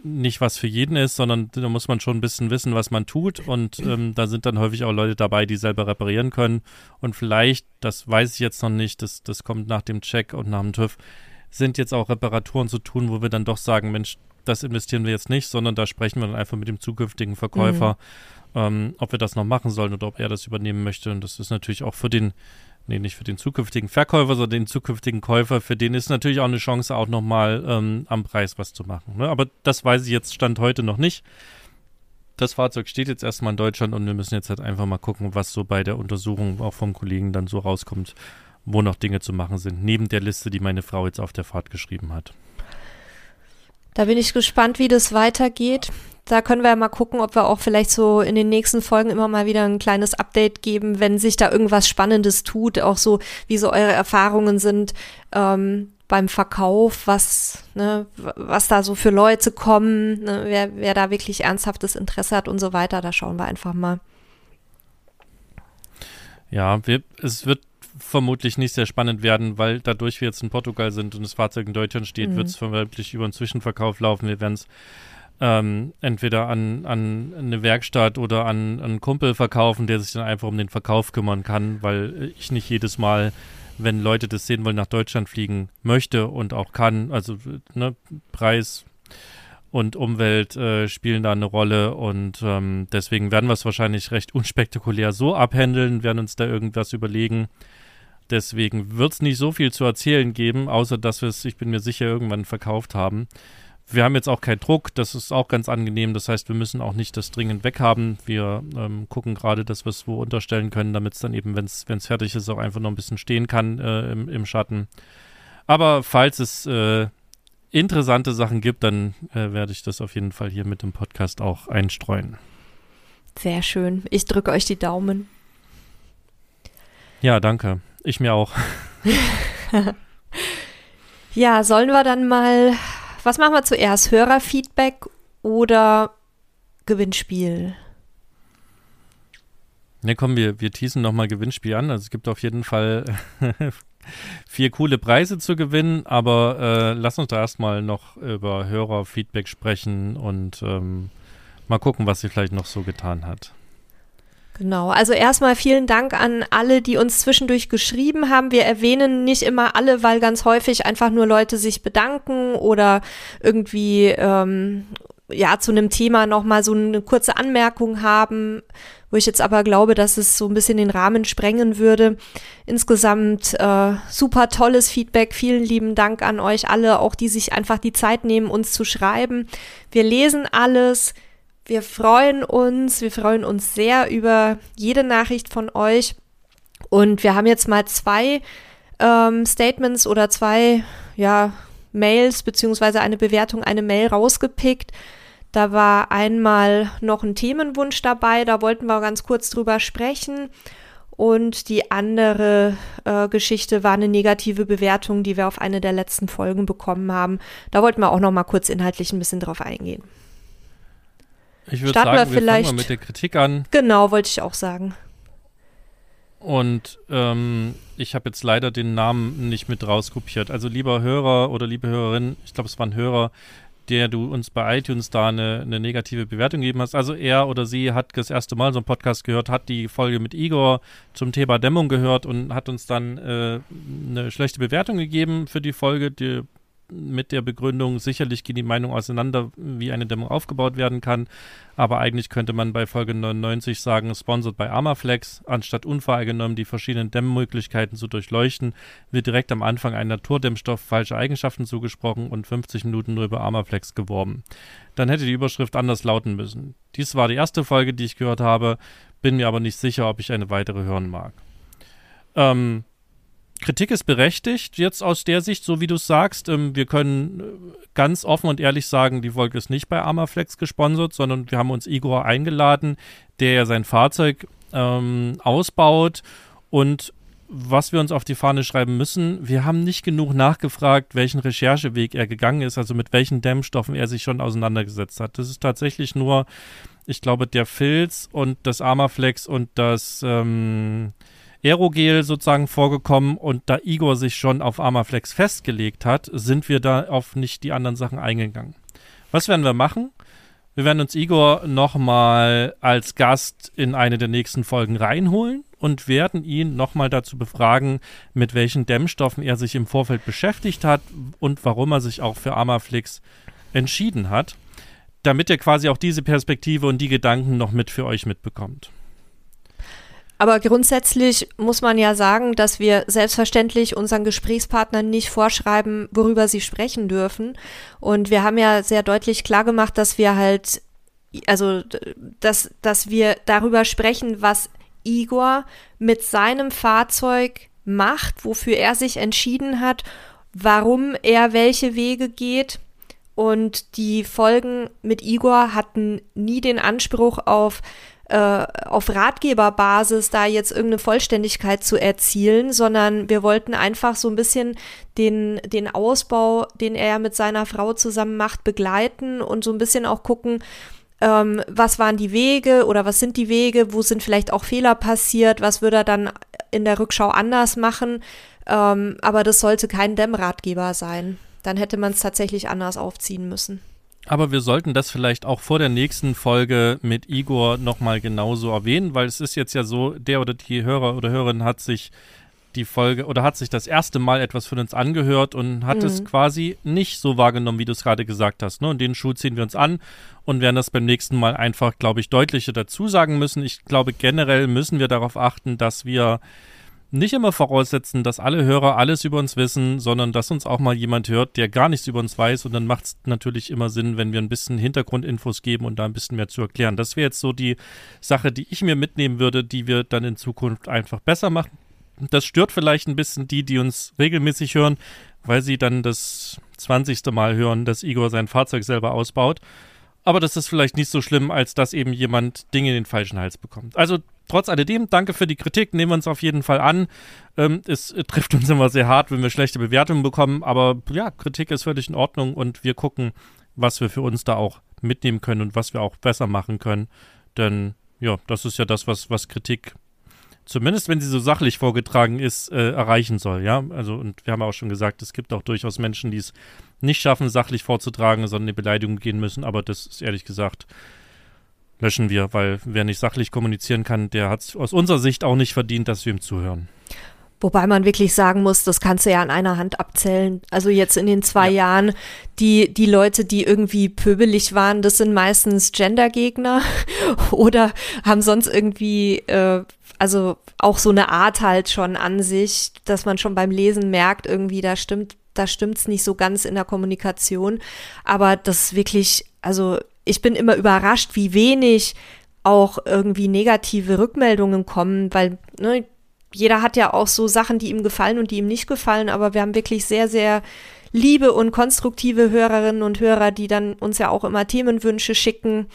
nicht was für jeden ist, sondern da muss man schon ein bisschen wissen, was man tut. Und ähm, da sind dann häufig auch Leute dabei, die selber reparieren können. Und vielleicht, das weiß ich jetzt noch nicht, das, das kommt nach dem Check und nach dem TÜV, sind jetzt auch Reparaturen zu tun, wo wir dann doch sagen, Mensch, das investieren wir jetzt nicht, sondern da sprechen wir dann einfach mit dem zukünftigen Verkäufer, ähm, ob wir das noch machen sollen oder ob er das übernehmen möchte. Und das ist natürlich auch für den, nee, nicht für den zukünftigen Verkäufer, sondern den zukünftigen Käufer, für den ist natürlich auch eine Chance, auch nochmal ähm, am Preis was zu machen. Ne? Aber das weiß ich jetzt Stand heute noch nicht. Das Fahrzeug steht jetzt erstmal in Deutschland und wir müssen jetzt halt einfach mal gucken, was so bei der Untersuchung auch vom Kollegen dann so rauskommt, wo noch Dinge zu machen sind, neben der Liste, die meine Frau jetzt auf der Fahrt geschrieben hat. Da bin ich gespannt, wie das weitergeht. Da können wir ja mal gucken, ob wir auch vielleicht so in den nächsten Folgen immer mal wieder ein kleines Update geben, wenn sich da irgendwas Spannendes tut, auch so, wie so eure Erfahrungen sind ähm, beim Verkauf, was, ne, was da so für Leute kommen, ne, wer, wer da wirklich ernsthaftes Interesse hat und so weiter. Da schauen wir einfach mal. Ja, wir, es wird vermutlich nicht sehr spannend werden, weil dadurch wir jetzt in Portugal sind und das Fahrzeug in Deutschland steht, Mhm. wird es vermutlich über einen Zwischenverkauf laufen. Wir werden es ähm, entweder an, an eine Werkstatt oder an, an einen Kumpel verkaufen, der sich dann einfach um den Verkauf kümmern kann, weil ich nicht jedes Mal, wenn Leute das sehen wollen, nach Deutschland fliegen möchte und auch kann. Also ne, Preis und Umwelt äh, spielen da eine Rolle und ähm, deswegen werden wir es wahrscheinlich recht unspektakulär so abhändeln, werden uns da irgendwas überlegen. Deswegen wird es nicht so viel zu erzählen geben, außer dass wir es, ich bin mir sicher, irgendwann verkauft haben. Wir haben jetzt auch keinen Druck, das ist auch ganz angenehm. Das heißt, wir müssen auch nicht das dringend weghaben. Wir ähm, gucken gerade, dass wir es wo unterstellen können, damit es dann eben, wenn es fertig ist, auch einfach noch ein bisschen stehen kann äh, im, im Schatten. Aber falls es äh, interessante Sachen gibt, dann äh, werde ich das auf jeden Fall hier mit dem Podcast auch einstreuen. Sehr schön. Ich drücke euch die Daumen. Ja, danke. Ich mir auch. Ja, sollen wir dann mal, was machen wir zuerst? Hörerfeedback oder Gewinnspiel? Ja, komm, wir, wir teasen nochmal Gewinnspiel an. Also es gibt auf jeden Fall vier coole Preise zu gewinnen, aber äh, lass uns da erstmal noch über Hörerfeedback sprechen und ähm, mal gucken, was sie vielleicht noch so getan hat. Genau, also erstmal vielen Dank an alle, die uns zwischendurch geschrieben haben. Wir erwähnen nicht immer alle, weil ganz häufig einfach nur Leute sich bedanken oder irgendwie ähm, ja zu einem Thema nochmal so eine kurze Anmerkung haben, wo ich jetzt aber glaube, dass es so ein bisschen den Rahmen sprengen würde. Insgesamt äh, super tolles Feedback. Vielen lieben Dank an euch alle, auch die sich einfach die Zeit nehmen, uns zu schreiben. Wir lesen alles. Wir freuen uns, wir freuen uns sehr über jede Nachricht von euch. Und wir haben jetzt mal zwei ähm, Statements oder zwei ja, Mails beziehungsweise eine Bewertung, eine Mail rausgepickt. Da war einmal noch ein Themenwunsch dabei, da wollten wir ganz kurz drüber sprechen. Und die andere äh, Geschichte war eine negative Bewertung, die wir auf eine der letzten Folgen bekommen haben. Da wollten wir auch noch mal kurz inhaltlich ein bisschen drauf eingehen. Ich würde Starten wir sagen, wir, fangen mal mit der Kritik an. Genau, wollte ich auch sagen. Und ähm, ich habe jetzt leider den Namen nicht mit rauskopiert. Also lieber Hörer oder liebe Hörerin, ich glaube, es war ein Hörer, der du uns bei iTunes da eine, eine negative Bewertung gegeben hast. Also er oder sie hat das erste Mal so einen Podcast gehört, hat die Folge mit Igor zum Thema Dämmung gehört und hat uns dann äh, eine schlechte Bewertung gegeben für die Folge, die mit der Begründung, sicherlich gehen die Meinungen auseinander, wie eine Dämmung aufgebaut werden kann. Aber eigentlich könnte man bei Folge 99 sagen, sponsored bei Armaflex. Anstatt unvoreingenommen die verschiedenen Dämmmöglichkeiten zu durchleuchten, wird direkt am Anfang ein Naturdämmstoff falsche Eigenschaften zugesprochen und 50 Minuten nur über Armaflex geworben. Dann hätte die Überschrift anders lauten müssen. Dies war die erste Folge, die ich gehört habe, bin mir aber nicht sicher, ob ich eine weitere hören mag. Ähm, Kritik ist berechtigt, jetzt aus der Sicht, so wie du es sagst. Ähm, wir können äh, ganz offen und ehrlich sagen, die Folge ist nicht bei Armaflex gesponsert, sondern wir haben uns Igor eingeladen, der ja sein Fahrzeug ähm, ausbaut und was wir uns auf die Fahne schreiben müssen, wir haben nicht genug nachgefragt, welchen Rechercheweg er gegangen ist, also mit welchen Dämmstoffen er sich schon auseinandergesetzt hat. Das ist tatsächlich nur, ich glaube, der Filz und das Armaflex und das ähm, Aerogel sozusagen vorgekommen und da Igor sich schon auf Armaflex festgelegt hat, sind wir da auf nicht die anderen Sachen eingegangen. Was werden wir machen? Wir werden uns Igor nochmal als Gast in eine der nächsten Folgen reinholen und werden ihn nochmal dazu befragen, mit welchen Dämmstoffen er sich im Vorfeld beschäftigt hat und warum er sich auch für Amaflix entschieden hat, damit er quasi auch diese Perspektive und die Gedanken noch mit für euch mitbekommt. Aber grundsätzlich muss man ja sagen, dass wir selbstverständlich unseren Gesprächspartnern nicht vorschreiben, worüber sie sprechen dürfen. Und wir haben ja sehr deutlich klargemacht, dass wir halt, also, dass, dass wir darüber sprechen, was Igor mit seinem Fahrzeug macht, wofür er sich entschieden hat, warum er welche Wege geht. Und die Folgen mit Igor hatten nie den Anspruch auf äh, auf Ratgeberbasis da jetzt irgendeine Vollständigkeit zu erzielen, sondern wir wollten einfach so ein bisschen den, den Ausbau, den er mit seiner Frau zusammen macht, begleiten und so ein bisschen auch gucken, ähm, was waren die Wege oder was sind die Wege, wo sind vielleicht auch Fehler passiert, was würde er dann in der Rückschau anders machen. Ähm, aber das sollte kein Dämmratgeber sein. Dann hätte man es tatsächlich anders aufziehen müssen. Aber wir sollten das vielleicht auch vor der nächsten Folge mit Igor nochmal genauso erwähnen, weil es ist jetzt ja so, der oder die Hörer oder Hörerin hat sich die Folge oder hat sich das erste Mal etwas von uns angehört und hat mhm. es quasi nicht so wahrgenommen, wie du es gerade gesagt hast. Ne? Und den Schuh ziehen wir uns an und werden das beim nächsten Mal einfach, glaube ich, deutlicher dazu sagen müssen. Ich glaube, generell müssen wir darauf achten, dass wir nicht immer voraussetzen, dass alle Hörer alles über uns wissen, sondern dass uns auch mal jemand hört, der gar nichts über uns weiß. Und dann macht es natürlich immer Sinn, wenn wir ein bisschen Hintergrundinfos geben und da ein bisschen mehr zu erklären. Das wäre jetzt so die Sache, die ich mir mitnehmen würde, die wir dann in Zukunft einfach besser machen. Das stört vielleicht ein bisschen die, die uns regelmäßig hören, weil sie dann das 20. Mal hören, dass Igor sein Fahrzeug selber ausbaut. Aber das ist vielleicht nicht so schlimm, als dass eben jemand Dinge in den falschen Hals bekommt. Also trotz alledem, danke für die Kritik, nehmen wir uns auf jeden Fall an. Ähm, es äh, trifft uns immer sehr hart, wenn wir schlechte Bewertungen bekommen, aber ja, Kritik ist völlig in Ordnung und wir gucken, was wir für uns da auch mitnehmen können und was wir auch besser machen können. Denn ja, das ist ja das, was, was Kritik zumindest wenn sie so sachlich vorgetragen ist, äh, erreichen soll, ja. Also, und wir haben auch schon gesagt, es gibt auch durchaus Menschen, die es nicht schaffen, sachlich vorzutragen, sondern eine Beleidigung gehen müssen, aber das ist ehrlich gesagt löschen wir, weil wer nicht sachlich kommunizieren kann, der hat es aus unserer Sicht auch nicht verdient, dass wir ihm zuhören. Wobei man wirklich sagen muss, das kannst du ja an einer Hand abzählen. Also jetzt in den zwei ja. Jahren, die, die Leute, die irgendwie pöbelig waren, das sind meistens Gendergegner oder haben sonst irgendwie, äh, also auch so eine Art halt schon an sich, dass man schon beim Lesen merkt, irgendwie, da stimmt, da stimmt's nicht so ganz in der Kommunikation. Aber das wirklich, also ich bin immer überrascht, wie wenig auch irgendwie negative Rückmeldungen kommen, weil ne, jeder hat ja auch so Sachen, die ihm gefallen und die ihm nicht gefallen, aber wir haben wirklich sehr, sehr liebe und konstruktive Hörerinnen und Hörer, die dann uns ja auch immer Themenwünsche schicken,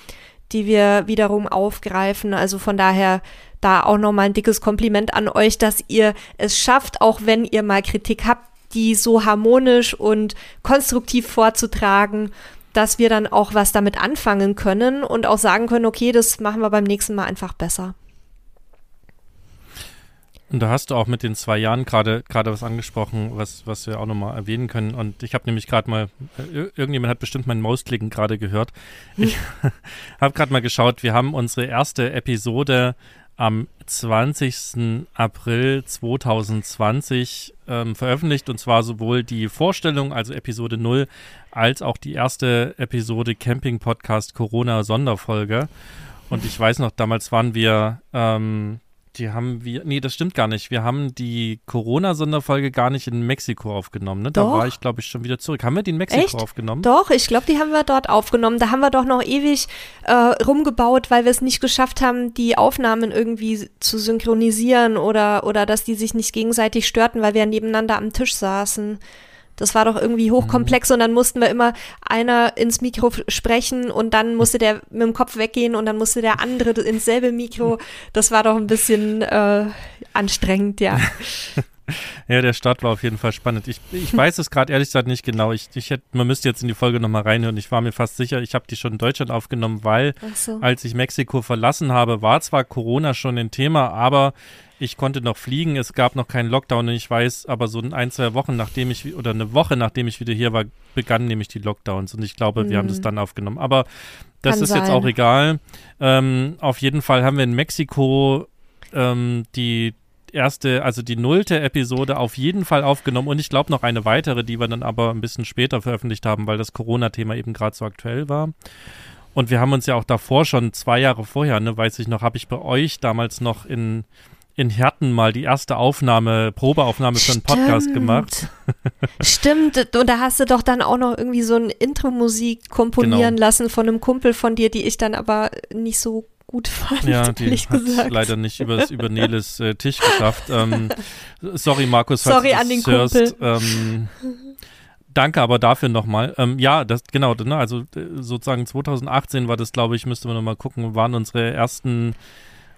die wir wiederum aufgreifen. Also von daher da auch nochmal ein dickes Kompliment an euch, dass ihr es schafft, auch wenn ihr mal Kritik habt, die so harmonisch und konstruktiv vorzutragen dass wir dann auch was damit anfangen können und auch sagen können, okay, das machen wir beim nächsten Mal einfach besser. Und da hast du auch mit den zwei Jahren gerade gerade was angesprochen, was, was wir auch nochmal erwähnen können. Und ich habe nämlich gerade mal, äh, irgendjemand hat bestimmt mein Mausklicken gerade gehört. Ich habe gerade mal geschaut, wir haben unsere erste Episode am 20. April 2020 ähm, veröffentlicht und zwar sowohl die Vorstellung, also Episode 0, als auch die erste Episode Camping Podcast Corona Sonderfolge. Und ich weiß noch, damals waren wir ähm, Die haben wir, nee, das stimmt gar nicht. Wir haben die Corona-Sonderfolge gar nicht in Mexiko aufgenommen. Ne? Da Doch. war ich, glaube ich, schon wieder zurück. Haben wir die in Mexiko Echt? aufgenommen? Doch, ich glaube, die haben wir dort aufgenommen. Da haben wir doch noch ewig äh, rumgebaut, weil wir es nicht geschafft haben, die Aufnahmen irgendwie zu synchronisieren oder, oder dass die sich nicht gegenseitig störten, weil wir nebeneinander am Tisch saßen. Das war doch irgendwie hochkomplex und dann mussten wir immer einer ins Mikro sprechen und dann musste der mit dem Kopf weggehen und dann musste der andere ins selbe Mikro. Das war doch ein bisschen äh, anstrengend, ja. Ja, der Start war auf jeden Fall spannend. Ich, ich weiß es gerade ehrlich gesagt nicht genau. Ich, ich hätte, man müsste jetzt in die Folge nochmal reinhören. Ich war mir fast sicher, ich habe die schon in Deutschland aufgenommen, weil so. als ich Mexiko verlassen habe, war zwar Corona schon ein Thema, aber ich konnte noch fliegen. Es gab noch keinen Lockdown und ich weiß, aber so ein, zwei Wochen nachdem ich, oder eine Woche nachdem ich wieder hier war, begannen nämlich die Lockdowns und ich glaube, wir haben das Mhm. dann aufgenommen. Aber das Kann ist jetzt sein. auch egal. Ähm, auf jeden Fall haben wir in Mexiko ähm, die erste, also die nullte Episode auf jeden Fall aufgenommen und ich glaube noch eine weitere, die wir dann aber ein bisschen später veröffentlicht haben, weil das Corona-Thema eben gerade so aktuell war. Und wir haben uns ja auch davor schon zwei Jahre vorher, ne, weiß ich noch, habe ich bei euch damals noch in, in Herten mal die erste Aufnahme, Probeaufnahme für einen Podcast gemacht. Stimmt, und da hast du doch dann auch noch irgendwie so eine Intro-Musik komponieren Genau. lassen von einem Kumpel von dir, die ich dann aber nicht so gut fand, Ja, die ehrlich hat gesagt. leider nicht übers, über Neles äh, Tisch geschafft. Ähm, sorry, Markus, falls Sorry du das an den hörst. Ähm, danke aber dafür nochmal. Ähm, ja, das genau, ne, also äh, sozusagen 2018 war das, glaube ich, müsste man nochmal gucken, waren unsere ersten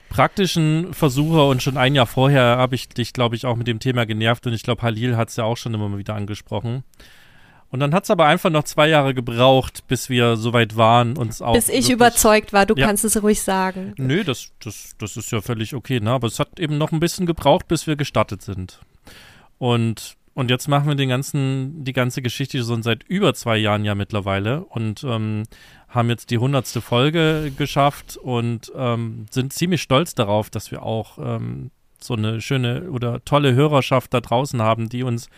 praktischen Versuche und schon ein Jahr vorher habe ich dich, glaube ich, auch mit dem Thema genervt und ich glaube, Halil hat es ja auch schon immer mal wieder angesprochen. Und dann hat es aber einfach noch zwei Jahre gebraucht, bis wir soweit waren, uns auch. Bis ich überzeugt war, du Ja. kannst es ruhig sagen. Nö, das, das, das ist ja völlig okay, ne? Aber es hat eben noch ein bisschen gebraucht, bis wir gestartet sind. Und, und jetzt machen wir den ganzen, die ganze Geschichte schon seit über zwei Jahren ja mittlerweile und ähm, haben jetzt die hundertste Folge geschafft und ähm, sind ziemlich stolz darauf, dass wir auch ähm, so eine schöne oder tolle Hörerschaft da draußen haben, die uns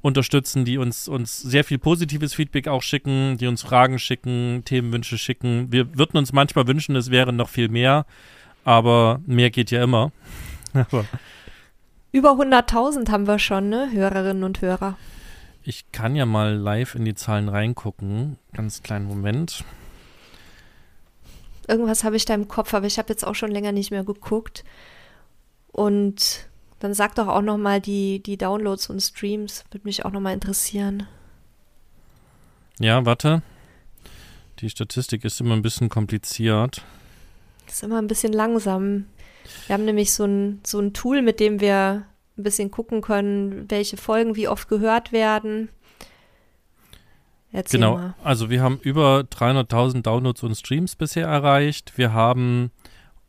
unterstützen, die uns, uns sehr viel positives Feedback auch schicken, die uns Fragen schicken, Themenwünsche schicken. Wir würden uns manchmal wünschen, es wäre noch viel mehr, aber mehr geht ja immer. Über 100.000 haben wir schon, ne, Hörerinnen und Hörer. ich kann ja mal live in die Zahlen reingucken. Ganz kleinen Moment. Irgendwas habe ich da im Kopf, aber ich habe jetzt auch schon länger nicht mehr geguckt. Und dann sag doch auch noch mal die, die Downloads und Streams. Würde mich auch noch mal interessieren. Ja, warte. Die Statistik ist immer ein bisschen kompliziert. Ist immer ein bisschen langsam. Wir haben nämlich so ein, so ein Tool, mit dem wir ein bisschen gucken können, welche Folgen wie oft gehört werden. Erzähl Genau, mal. also wir haben über 300.000 Downloads und Streams bisher erreicht. Wir haben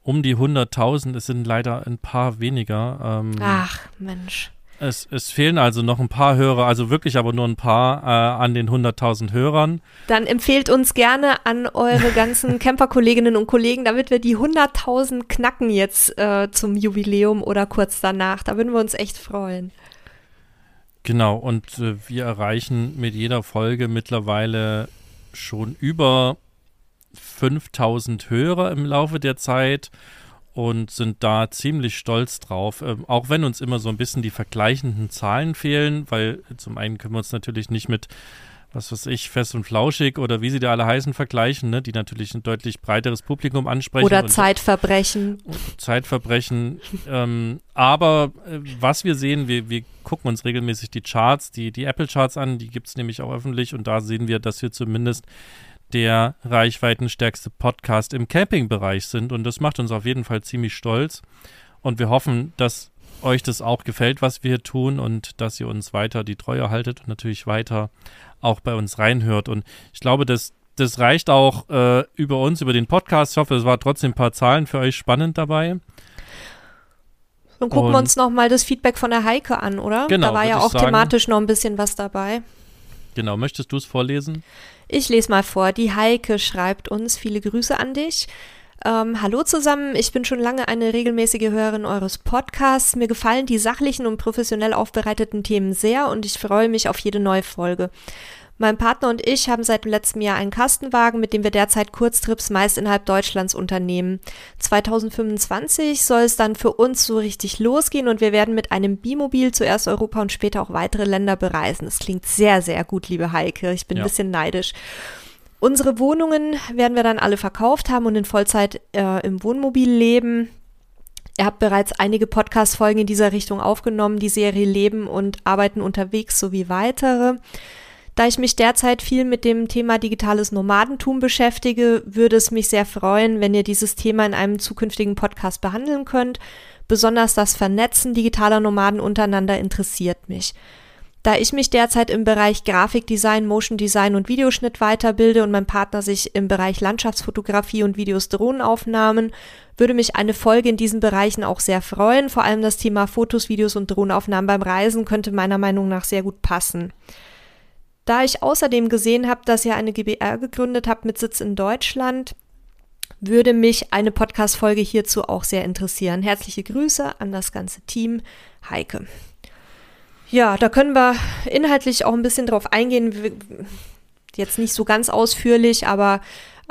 um die 100.000, es sind leider ein paar weniger. Ähm, Ach, Mensch. es, es fehlen also noch ein paar Hörer, also wirklich aber nur ein paar äh, an den 100.000 Hörern. Dann empfehlt uns gerne an eure ganzen Camper-Kolleginnen und Kollegen, damit wir die 100.000 knacken jetzt äh, zum Jubiläum oder kurz danach. Da würden wir uns echt freuen. Genau, und äh, wir erreichen mit jeder Folge mittlerweile schon über 5000 Hörer im Laufe der Zeit und sind da ziemlich stolz drauf. Ähm, auch wenn uns immer so ein bisschen die vergleichenden Zahlen fehlen, weil zum einen können wir uns natürlich nicht mit, was weiß ich, Fest und Flauschig oder wie sie da alle heißen, vergleichen, ne? die natürlich ein deutlich breiteres Publikum ansprechen. Oder Zeitverbrechen. Zeitverbrechen. ähm, aber äh, was wir sehen, wir, wir gucken uns regelmäßig die Charts, die, die Apple-Charts an, die gibt es nämlich auch öffentlich und da sehen wir, dass wir zumindest der reichweitenstärkste Podcast im Campingbereich sind und das macht uns auf jeden Fall ziemlich stolz und wir hoffen, dass euch das auch gefällt, was wir hier tun und dass ihr uns weiter die Treue haltet und natürlich weiter auch bei uns reinhört und ich glaube, dass das reicht auch äh, über uns, über den Podcast. Ich hoffe, es war trotzdem ein paar Zahlen für euch spannend dabei. Dann gucken Und- wir uns noch mal das Feedback von der Heike an, oder? Genau, Da war ja auch sagen. thematisch noch ein bisschen was dabei. Genau, möchtest du es vorlesen? Ich lese mal vor. Die Heike schreibt uns viele Grüße an dich. Ähm, hallo zusammen, ich bin schon lange eine regelmäßige Hörerin eures Podcasts. Mir gefallen die sachlichen und professionell aufbereiteten Themen sehr und ich freue mich auf jede neue Folge. Mein Partner und ich haben seit letztem Jahr einen Kastenwagen, mit dem wir derzeit Kurztrips meist innerhalb Deutschlands unternehmen. 2025 soll es dann für uns so richtig losgehen und wir werden mit einem Bimobil zuerst Europa und später auch weitere Länder bereisen. Das klingt sehr, sehr gut, liebe Heike. Ich bin ja. ein bisschen neidisch. Unsere Wohnungen werden wir dann alle verkauft haben und in Vollzeit äh, im Wohnmobil leben. Ihr habt bereits einige Podcast-Folgen in dieser Richtung aufgenommen, die Serie Leben und Arbeiten unterwegs sowie weitere. Da ich mich derzeit viel mit dem Thema digitales Nomadentum beschäftige, würde es mich sehr freuen, wenn ihr dieses Thema in einem zukünftigen Podcast behandeln könnt. Besonders das Vernetzen digitaler Nomaden untereinander interessiert mich. Da ich mich derzeit im Bereich Grafikdesign, Motion Design und Videoschnitt weiterbilde und mein Partner sich im Bereich Landschaftsfotografie und Videos Drohnenaufnahmen, würde mich eine Folge in diesen Bereichen auch sehr freuen. Vor allem das Thema Fotos, Videos und Drohnenaufnahmen beim Reisen könnte meiner Meinung nach sehr gut passen. Da ich außerdem gesehen habe, dass ihr eine GBR gegründet habt mit Sitz in Deutschland, würde mich eine Podcast-Folge hierzu auch sehr interessieren. Herzliche Grüße an das ganze Team. Heike. Ja, da können wir inhaltlich auch ein bisschen drauf eingehen. Jetzt nicht so ganz ausführlich, aber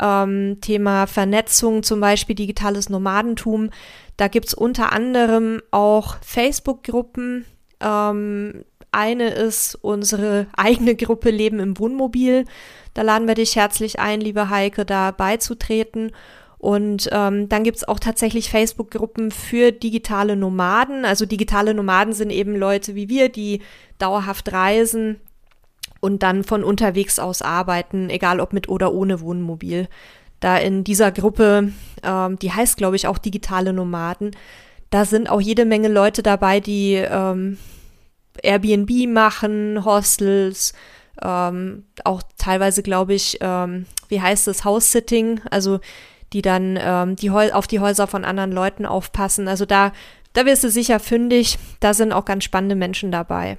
ähm, Thema Vernetzung, zum Beispiel digitales Nomadentum. Da gibt es unter anderem auch Facebook-Gruppen, ähm, eine ist unsere eigene Gruppe Leben im Wohnmobil. Da laden wir dich herzlich ein, liebe Heike, da beizutreten. Und ähm, dann gibt's auch tatsächlich Facebook-Gruppen für digitale Nomaden. Also digitale Nomaden sind eben Leute wie wir, die dauerhaft reisen und dann von unterwegs aus arbeiten, egal ob mit oder ohne Wohnmobil. Da in dieser Gruppe, ähm, die heißt, glaube ich, auch digitale Nomaden, da sind auch jede Menge Leute dabei, die ähm, Airbnb machen, Hostels, ähm, auch teilweise, glaube ich, ähm, wie heißt es, House-Sitting, also die dann ähm, die auf die Häuser von anderen Leuten aufpassen. Also da, da wirst du sicher fündig. Da sind auch ganz spannende Menschen dabei.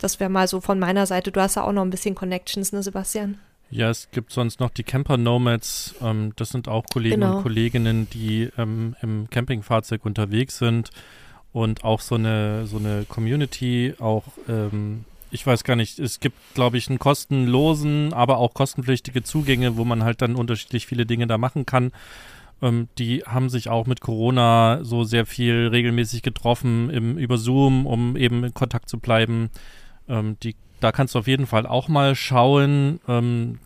Das wäre mal so von meiner Seite. Du hast ja auch noch ein bisschen Connections, ne, Sebastian? Ja, es gibt sonst noch die Camper Nomads. Ähm, das sind auch Kollegen genau. und Kolleginnen, die ähm, im Campingfahrzeug unterwegs sind und auch so eine, so eine Community, auch, ähm, ich weiß gar nicht, es gibt, glaube ich, einen kostenlosen, aber auch kostenpflichtige Zugänge, wo man halt dann unterschiedlich viele Dinge da machen kann. Ähm, die haben sich auch mit Corona so sehr viel regelmäßig getroffen im, über Zoom, um eben in Kontakt zu bleiben. Ähm, die da kannst du auf jeden Fall auch mal schauen. Ähm,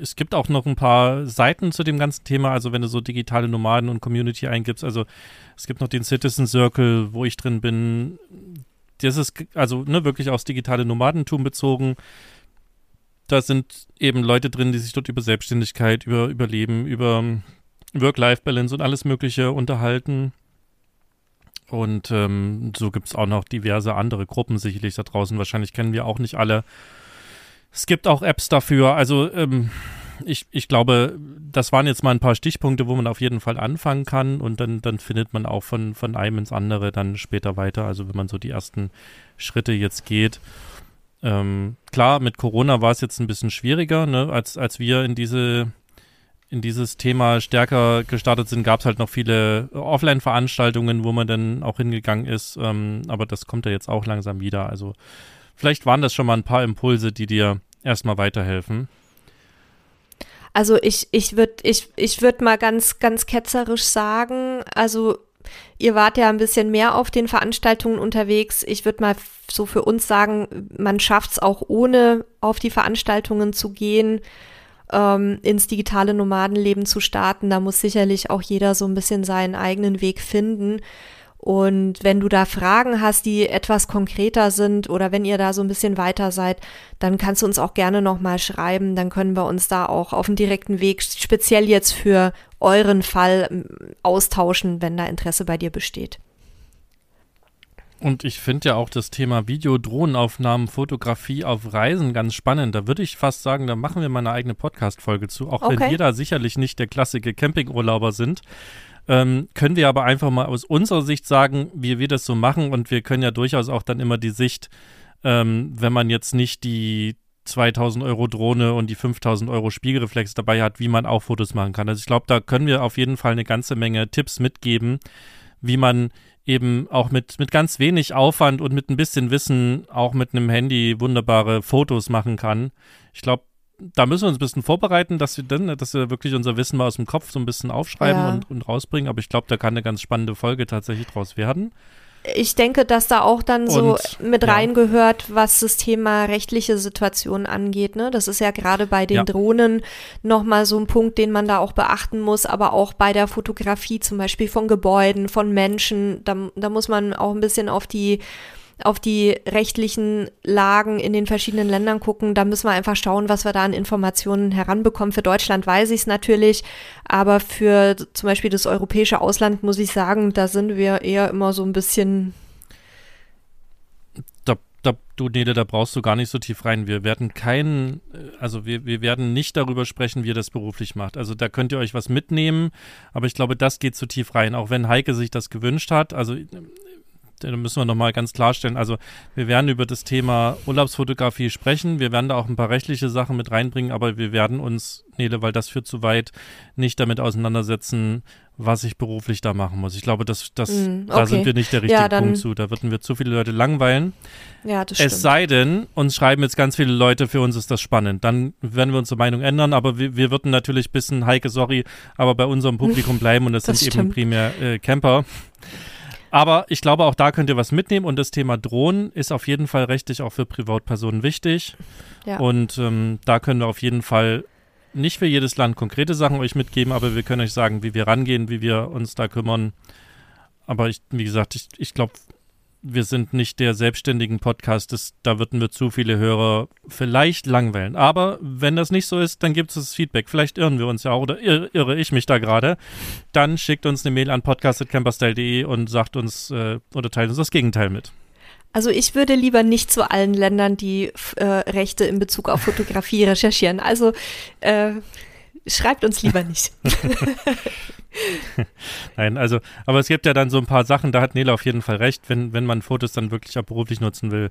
es gibt auch noch ein paar Seiten zu dem ganzen Thema. Also wenn du so digitale Nomaden und Community eingibst, also es gibt noch den Citizen Circle, wo ich drin bin. Das ist also ne, wirklich aufs digitale Nomadentum bezogen. Da sind eben Leute drin, die sich dort über Selbstständigkeit, über Überleben, über Work-Life-Balance und alles Mögliche unterhalten. Und ähm, so gibt es auch noch diverse andere Gruppen sicherlich da draußen. Wahrscheinlich kennen wir auch nicht alle. Es gibt auch Apps dafür. Also ähm, ich, ich glaube, das waren jetzt mal ein paar Stichpunkte, wo man auf jeden Fall anfangen kann und dann, dann findet man auch von, von einem ins andere dann später weiter. Also wenn man so die ersten Schritte jetzt geht. Ähm, klar, mit Corona war es jetzt ein bisschen schwieriger, ne, als, als wir in diese in dieses Thema stärker gestartet sind, gab es halt noch viele Offline-Veranstaltungen, wo man dann auch hingegangen ist. Ähm, aber das kommt ja jetzt auch langsam wieder. Also vielleicht waren das schon mal ein paar Impulse, die dir erstmal weiterhelfen. Also ich, ich würde ich, ich würd mal ganz, ganz ketzerisch sagen, also ihr wart ja ein bisschen mehr auf den Veranstaltungen unterwegs. Ich würde mal so für uns sagen, man schafft es auch ohne auf die Veranstaltungen zu gehen ähm, ins digitale Nomadenleben zu starten. Da muss sicherlich auch jeder so ein bisschen seinen eigenen Weg finden. Und wenn du da Fragen hast, die etwas konkreter sind oder wenn ihr da so ein bisschen weiter seid, dann kannst du uns auch gerne nochmal schreiben. Dann können wir uns da auch auf dem direkten Weg speziell jetzt für euren Fall ähm, austauschen, wenn da Interesse bei dir besteht. Und ich finde ja auch das Thema Video, Drohnenaufnahmen, Fotografie auf Reisen ganz spannend. Da würde ich fast sagen, da machen wir mal eine eigene Podcast-Folge zu. Auch okay. wenn wir da sicherlich nicht der klassische Campingurlauber sind, ähm, können wir aber einfach mal aus unserer Sicht sagen, wie wir das so machen. Und wir können ja durchaus auch dann immer die Sicht, ähm, wenn man jetzt nicht die 2000 Euro Drohne und die 5000 Euro Spiegelreflex dabei hat, wie man auch Fotos machen kann. Also ich glaube, da können wir auf jeden Fall eine ganze Menge Tipps mitgeben, wie man eben auch mit, mit ganz wenig Aufwand und mit ein bisschen Wissen auch mit einem Handy wunderbare Fotos machen kann. Ich glaube, da müssen wir uns ein bisschen vorbereiten, dass wir dann, dass wir wirklich unser Wissen mal aus dem Kopf so ein bisschen aufschreiben ja. und, und rausbringen. Aber ich glaube, da kann eine ganz spannende Folge tatsächlich draus werden ich denke, dass da auch dann so und, mit ja. reingehört, was das Thema rechtliche Situation angeht. Ne? Das ist ja gerade bei den ja. Drohnen nochmal so ein Punkt, den man da auch beachten muss, aber auch bei der Fotografie zum Beispiel von Gebäuden, von Menschen. Da, da muss man auch ein bisschen auf die auf die rechtlichen Lagen in den verschiedenen Ländern gucken. Da müssen wir einfach schauen, was wir da an Informationen heranbekommen. Für Deutschland weiß ich es natürlich, aber für zum Beispiel das europäische Ausland muss ich sagen, da sind wir eher immer so ein bisschen. Da, da, du, Nede, da brauchst du gar nicht so tief rein. Wir werden keinen, also wir, wir werden nicht darüber sprechen, wie ihr das beruflich macht. Also da könnt ihr euch was mitnehmen, aber ich glaube, das geht zu tief rein. Auch wenn Heike sich das gewünscht hat. Also da müssen wir nochmal ganz klarstellen. Also wir werden über das Thema Urlaubsfotografie sprechen. Wir werden da auch ein paar rechtliche Sachen mit reinbringen, aber wir werden uns, Nele, weil das führt zu weit, nicht damit auseinandersetzen, was ich beruflich da machen muss. Ich glaube, das, das, mm, okay. da sind wir nicht der richtige ja, dann, Punkt zu. Da würden wir zu viele Leute langweilen. Ja, das stimmt. Es sei denn, uns schreiben jetzt ganz viele Leute, für uns ist das spannend. Dann werden wir unsere Meinung ändern, aber wir, wir würden natürlich ein bisschen, Heike, sorry, aber bei unserem Publikum bleiben und das, das sind stimmt. eben primär äh, Camper. Aber ich glaube, auch da könnt ihr was mitnehmen und das Thema Drohnen ist auf jeden Fall rechtlich auch für Privatpersonen wichtig. Ja. Und ähm, da können wir auf jeden Fall nicht für jedes Land konkrete Sachen euch mitgeben, aber wir können euch sagen, wie wir rangehen, wie wir uns da kümmern. Aber ich, wie gesagt, ich, ich glaube, wir sind nicht der selbstständigen Podcast, das, da würden wir zu viele Hörer vielleicht langweilen. Aber wenn das nicht so ist, dann gibt es das Feedback. Vielleicht irren wir uns ja auch oder irre, irre ich mich da gerade. Dann schickt uns eine Mail an podcast.camperstyle.de und sagt uns äh, oder teilt uns das Gegenteil mit. Also ich würde lieber nicht zu allen Ländern die äh, Rechte in Bezug auf Fotografie recherchieren. Also äh, schreibt uns lieber nicht. Nein, also, aber es gibt ja dann so ein paar Sachen, da hat Nele auf jeden Fall recht, wenn, wenn man Fotos dann wirklich auch beruflich nutzen will.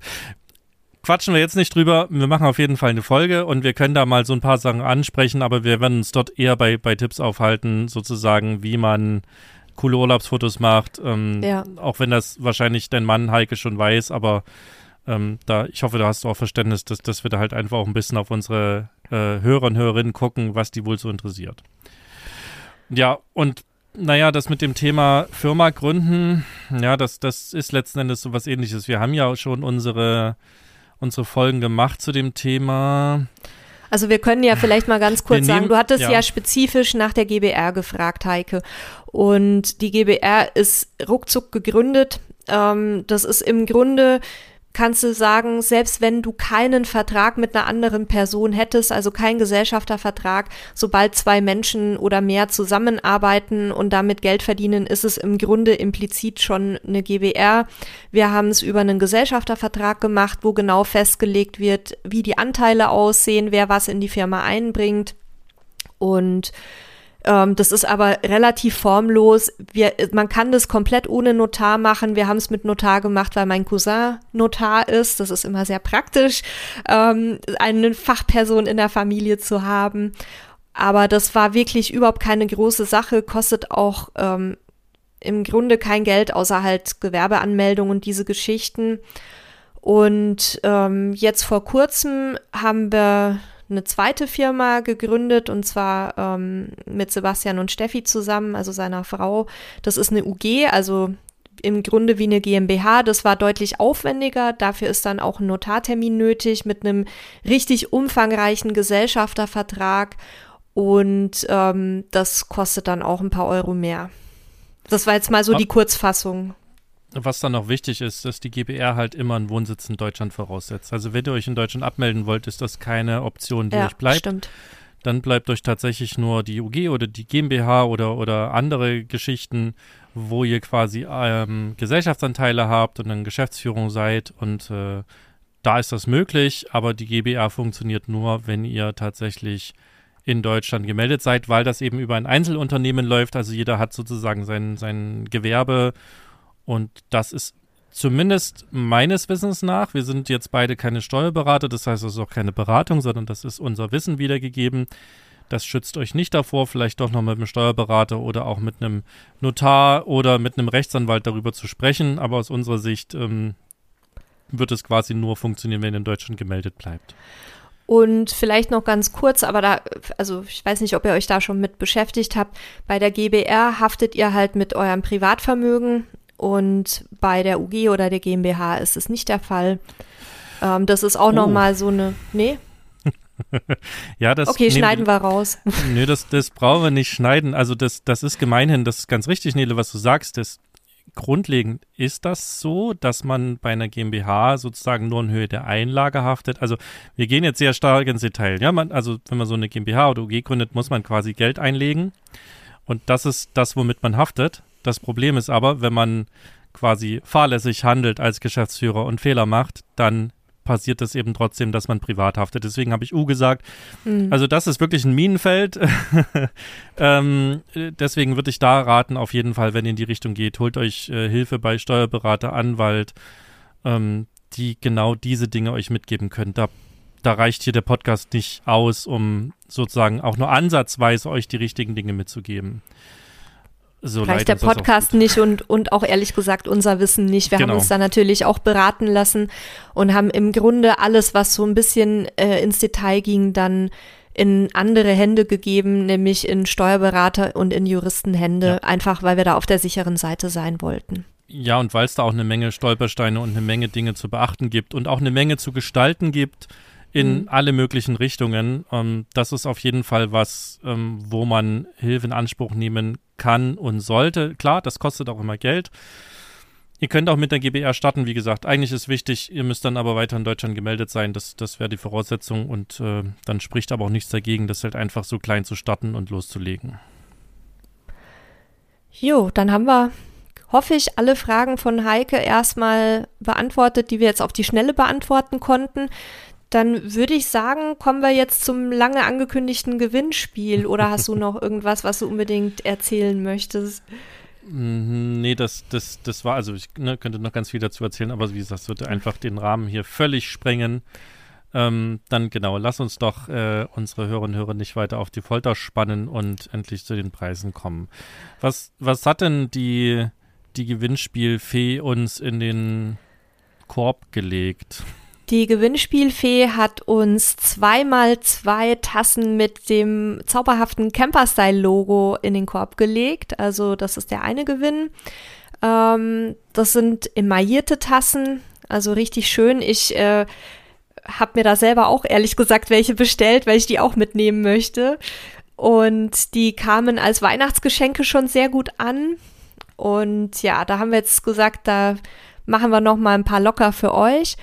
Quatschen wir jetzt nicht drüber. Wir machen auf jeden Fall eine Folge und wir können da mal so ein paar Sachen ansprechen, aber wir werden uns dort eher bei, bei Tipps aufhalten, sozusagen, wie man coole Urlaubsfotos macht. Ähm, ja. Auch wenn das wahrscheinlich dein Mann Heike schon weiß, aber ähm, da, ich hoffe, da hast du auch Verständnis, dass, dass wir da halt einfach auch ein bisschen auf unsere äh, Hörer und Hörerinnen gucken, was die wohl so interessiert. Ja, und naja, das mit dem Thema Firma gründen, ja, das, das ist letzten Endes so was ähnliches. Wir haben ja schon unsere, unsere Folgen gemacht zu dem Thema. Also wir können ja vielleicht mal ganz kurz nehmen, sagen, du hattest ja. ja. spezifisch nach der GBR gefragt, Heike. Und die GBR ist ruckzuck gegründet. Ähm, das ist im Grunde kannst du sagen, selbst wenn du keinen Vertrag mit einer anderen Person hättest, also kein Gesellschaftervertrag, sobald zwei Menschen oder mehr zusammenarbeiten und damit Geld verdienen, ist es im Grunde implizit schon eine GBR. Wir haben es über einen Gesellschaftervertrag gemacht, wo genau festgelegt wird, wie die Anteile aussehen, wer was in die Firma einbringt und ähm, das ist aber relativ formlos. Wir, man kann das komplett ohne Notar machen. Wir haben es mit Notar gemacht, weil mein Cousin Notar ist. Das ist immer sehr praktisch, ähm, eine Fachperson in der Familie zu haben. Aber das war wirklich überhaupt keine große Sache, kostet auch ähm, im Grunde kein Geld, außer halt Gewerbeanmeldung und diese Geschichten. Und ähm, jetzt vor kurzem haben wir eine zweite Firma gegründet und zwar ähm, mit Sebastian und Steffi zusammen, also seiner Frau. Das ist eine UG, also im Grunde wie eine GmbH. Das war deutlich aufwendiger. Dafür ist dann auch ein Notartermin nötig mit einem richtig umfangreichen Gesellschaftervertrag und ähm, das kostet dann auch ein paar Euro mehr. Das war jetzt mal so die Kurzfassung. Was dann noch wichtig ist, dass die GBR halt immer einen Wohnsitz in Deutschland voraussetzt. Also wenn ihr euch in Deutschland abmelden wollt, ist das keine Option, die ja, euch bleibt. Stimmt. Dann bleibt euch tatsächlich nur die UG oder die GmbH oder, oder andere Geschichten, wo ihr quasi ähm, Gesellschaftsanteile habt und dann Geschäftsführung seid und äh, da ist das möglich, aber die GBR funktioniert nur, wenn ihr tatsächlich in Deutschland gemeldet seid, weil das eben über ein Einzelunternehmen läuft. Also jeder hat sozusagen sein, sein Gewerbe und das ist zumindest meines Wissens nach, wir sind jetzt beide keine Steuerberater, das heißt, es ist auch keine Beratung, sondern das ist unser Wissen wiedergegeben. Das schützt euch nicht davor, vielleicht doch noch mit einem Steuerberater oder auch mit einem Notar oder mit einem Rechtsanwalt darüber zu sprechen. Aber aus unserer Sicht ähm, wird es quasi nur funktionieren, wenn ihr in Deutschland gemeldet bleibt. Und vielleicht noch ganz kurz, aber da, also ich weiß nicht, ob ihr euch da schon mit beschäftigt habt. Bei der GBR haftet ihr halt mit eurem Privatvermögen und bei der UG oder der GmbH ist es nicht der Fall. Ähm, das ist auch oh. nochmal so eine. Nee? ja, das. Okay, schneiden wir raus. Nö, das, das brauchen wir nicht schneiden. Also, das, das ist gemeinhin, das ist ganz richtig, Nele, was du sagst. Das, grundlegend ist das so, dass man bei einer GmbH sozusagen nur in Höhe der Einlage haftet. Also wir gehen jetzt sehr stark ins Detail. Ja, man, also wenn man so eine GmbH oder UG gründet, muss man quasi Geld einlegen. Und das ist das, womit man haftet. Das Problem ist aber, wenn man quasi fahrlässig handelt als Geschäftsführer und Fehler macht, dann passiert es eben trotzdem, dass man privat haftet. Deswegen habe ich U gesagt. Mhm. Also das ist wirklich ein Minenfeld. ähm, deswegen würde ich da raten, auf jeden Fall, wenn ihr in die Richtung geht, holt euch äh, Hilfe bei Steuerberater, Anwalt, ähm, die genau diese Dinge euch mitgeben können. Da, da reicht hier der Podcast nicht aus, um sozusagen auch nur ansatzweise euch die richtigen Dinge mitzugeben. So Reicht der Podcast nicht und, und auch ehrlich gesagt unser Wissen nicht. Wir genau. haben uns da natürlich auch beraten lassen und haben im Grunde alles, was so ein bisschen äh, ins Detail ging, dann in andere Hände gegeben, nämlich in Steuerberater und in Juristenhände, ja. einfach weil wir da auf der sicheren Seite sein wollten. Ja, und weil es da auch eine Menge Stolpersteine und eine Menge Dinge zu beachten gibt und auch eine Menge zu gestalten gibt in mhm. alle möglichen Richtungen. Ähm, das ist auf jeden Fall was, ähm, wo man Hilfe in Anspruch nehmen kann und sollte. Klar, das kostet auch immer Geld. Ihr könnt auch mit der GBR starten, wie gesagt. Eigentlich ist wichtig, ihr müsst dann aber weiter in Deutschland gemeldet sein. Das, das wäre die Voraussetzung und äh, dann spricht aber auch nichts dagegen, das halt einfach so klein zu starten und loszulegen. Jo, dann haben wir, hoffe ich, alle Fragen von Heike erstmal beantwortet, die wir jetzt auf die Schnelle beantworten konnten. Dann würde ich sagen, kommen wir jetzt zum lange angekündigten Gewinnspiel. Oder hast du noch irgendwas, was du unbedingt erzählen möchtest? Mhm, nee, das, das, das war, also ich ne, könnte noch ganz viel dazu erzählen, aber wie gesagt, das würde einfach den Rahmen hier völlig sprengen. Ähm, dann genau, lass uns doch äh, unsere Hörerinnen und Hörer nicht weiter auf die Folter spannen und endlich zu den Preisen kommen. Was, was hat denn die, die Gewinnspielfee uns in den Korb gelegt? Die Gewinnspielfee hat uns zweimal zwei Tassen mit dem zauberhaften Camper-Style-Logo in den Korb gelegt. Also das ist der eine Gewinn. Ähm, das sind emaillierte Tassen, also richtig schön. Ich äh, habe mir da selber auch ehrlich gesagt welche bestellt, weil ich die auch mitnehmen möchte. Und die kamen als Weihnachtsgeschenke schon sehr gut an. Und ja, da haben wir jetzt gesagt, da machen wir noch mal ein paar locker für euch.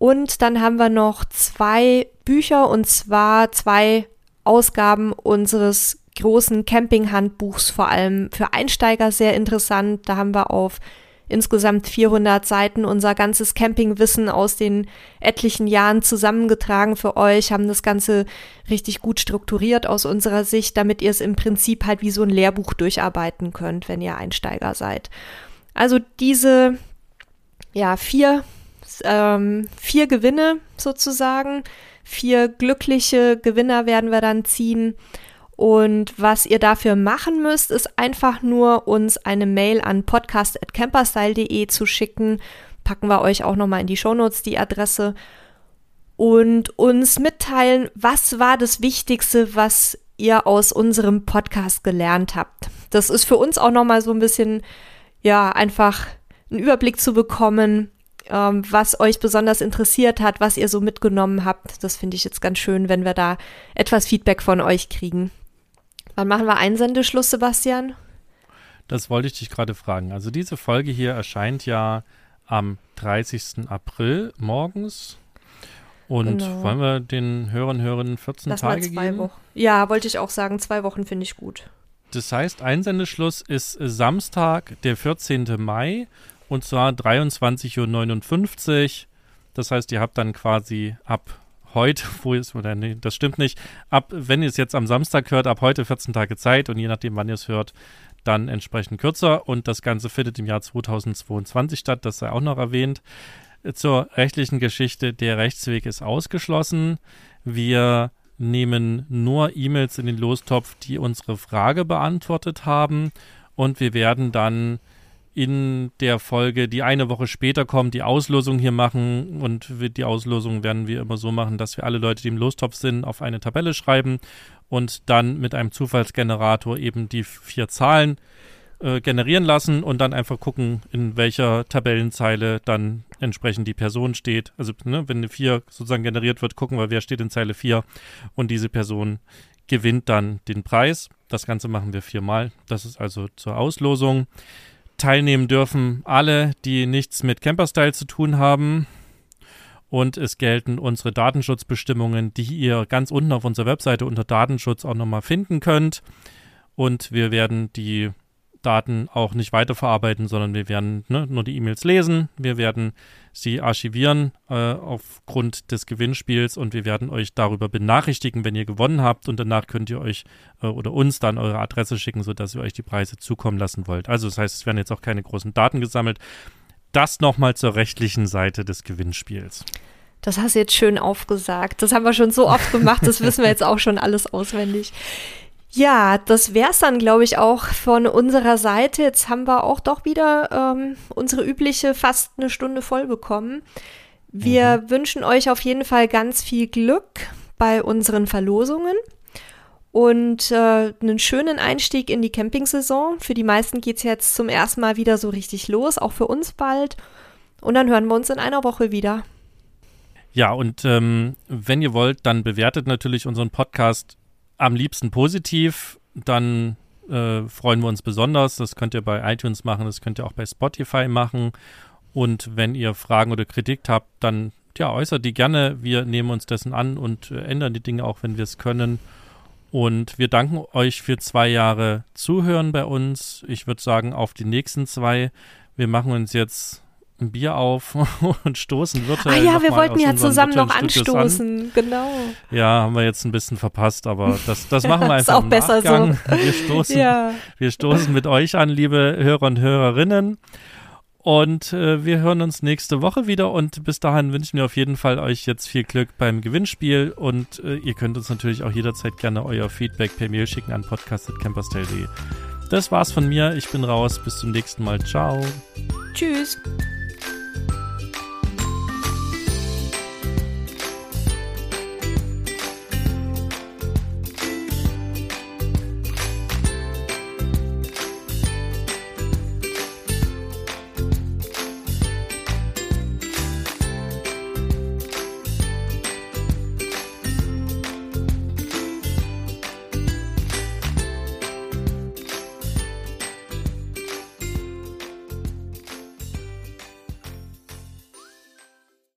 Und dann haben wir noch zwei Bücher und zwar zwei Ausgaben unseres großen Camping-Handbuchs, vor allem für Einsteiger sehr interessant. Da haben wir auf insgesamt 400 Seiten unser ganzes Campingwissen aus den etlichen Jahren zusammengetragen für euch, haben das Ganze richtig gut strukturiert aus unserer Sicht, damit ihr es im Prinzip halt wie so ein Lehrbuch durcharbeiten könnt, wenn ihr Einsteiger seid. Also diese ja, vier ähm, vier Gewinne sozusagen. Vier glückliche Gewinner werden wir dann ziehen. Und was ihr dafür machen müsst, ist einfach nur uns eine Mail an podcast.camperstyle.de zu schicken. Packen wir euch auch nochmal in die Shownotes die Adresse. Und uns mitteilen, was war das Wichtigste, was ihr aus unserem Podcast gelernt habt. Das ist für uns auch nochmal so ein bisschen, ja, einfach einen Überblick zu bekommen, ähm, was euch besonders interessiert hat, was ihr so mitgenommen habt. Das finde ich jetzt ganz schön, wenn wir da etwas Feedback von euch kriegen. Wann machen wir Einsendeschluss, Sebastian? Das wollte ich dich gerade fragen. Also diese Folge hier erscheint ja am 30. April morgens. Und genau. wollen wir den Hörern Hörerinnen 14 Lass Tage geben? Wochen. Ja, wollte ich auch sagen. Zwei Wochen finde ich gut. Das heißt, Einsendeschluss ist Samstag, der 14. Mai und zwar 23.59 Uhr. Das heißt, ihr habt dann quasi ab heute, wo ist, oder nee, das stimmt nicht, ab, wenn ihr es jetzt am Samstag hört, ab heute 14 Tage Zeit und je nachdem, wann ihr es hört, dann entsprechend kürzer und das Ganze findet im Jahr 2022 statt, das sei auch noch erwähnt. Zur rechtlichen Geschichte, der Rechtsweg ist ausgeschlossen. Wir nehmen nur E-Mails in den Lostopf, die unsere Frage beantwortet haben. Und wir werden dann in der Folge, die eine Woche später kommt, die Auslosung hier machen. Und die Auslosung werden wir immer so machen, dass wir alle Leute, die im Lostopf sind, auf eine Tabelle schreiben und dann mit einem Zufallsgenerator eben die vier Zahlen äh, generieren lassen und dann einfach gucken, in welcher Tabellenzeile dann entsprechend die Person steht. Also ne, wenn eine 4 sozusagen generiert wird, gucken wir, wer steht in Zeile 4 und diese Person gewinnt dann den Preis. Das Ganze machen wir viermal. Das ist also zur Auslosung. Teilnehmen dürfen alle, die nichts mit Camperstyle zu tun haben. Und es gelten unsere Datenschutzbestimmungen, die ihr ganz unten auf unserer Webseite unter Datenschutz auch nochmal finden könnt. Und wir werden die Daten auch nicht weiterverarbeiten, sondern wir werden ne, nur die E-Mails lesen, wir werden sie archivieren äh, aufgrund des Gewinnspiels und wir werden euch darüber benachrichtigen, wenn ihr gewonnen habt und danach könnt ihr euch äh, oder uns dann eure Adresse schicken, sodass ihr euch die Preise zukommen lassen wollt. Also das heißt, es werden jetzt auch keine großen Daten gesammelt. Das nochmal zur rechtlichen Seite des Gewinnspiels. Das hast du jetzt schön aufgesagt. Das haben wir schon so oft gemacht, das wissen wir jetzt auch schon alles auswendig. Ja, das wär's dann, glaube ich, auch von unserer Seite. Jetzt haben wir auch doch wieder ähm, unsere übliche fast eine Stunde voll bekommen. Wir mhm. wünschen euch auf jeden Fall ganz viel Glück bei unseren Verlosungen und äh, einen schönen Einstieg in die Campingsaison. Für die meisten geht's jetzt zum ersten Mal wieder so richtig los, auch für uns bald. Und dann hören wir uns in einer Woche wieder. Ja, und ähm, wenn ihr wollt, dann bewertet natürlich unseren Podcast am liebsten positiv, dann äh, freuen wir uns besonders. Das könnt ihr bei iTunes machen, das könnt ihr auch bei Spotify machen. Und wenn ihr Fragen oder Kritik habt, dann ja, äußert die gerne. Wir nehmen uns dessen an und äh, ändern die Dinge auch, wenn wir es können. Und wir danken euch für zwei Jahre Zuhören bei uns. Ich würde sagen, auf die nächsten zwei. Wir machen uns jetzt ein Bier auf und stoßen virtuell. Ah ja, wir wollten ja zusammen noch anstoßen, an. genau. Ja, haben wir jetzt ein bisschen verpasst, aber das, das machen wir einfach. ist auch besser so. Wir stoßen, ja. wir stoßen mit euch an, liebe Hörer und Hörerinnen. Und äh, wir hören uns nächste Woche wieder und bis dahin wünschen wir auf jeden Fall euch jetzt viel Glück beim Gewinnspiel und äh, ihr könnt uns natürlich auch jederzeit gerne euer Feedback per Mail schicken an podcast.camperstyle.de. Das war's von mir, ich bin raus, bis zum nächsten Mal, ciao. Tschüss.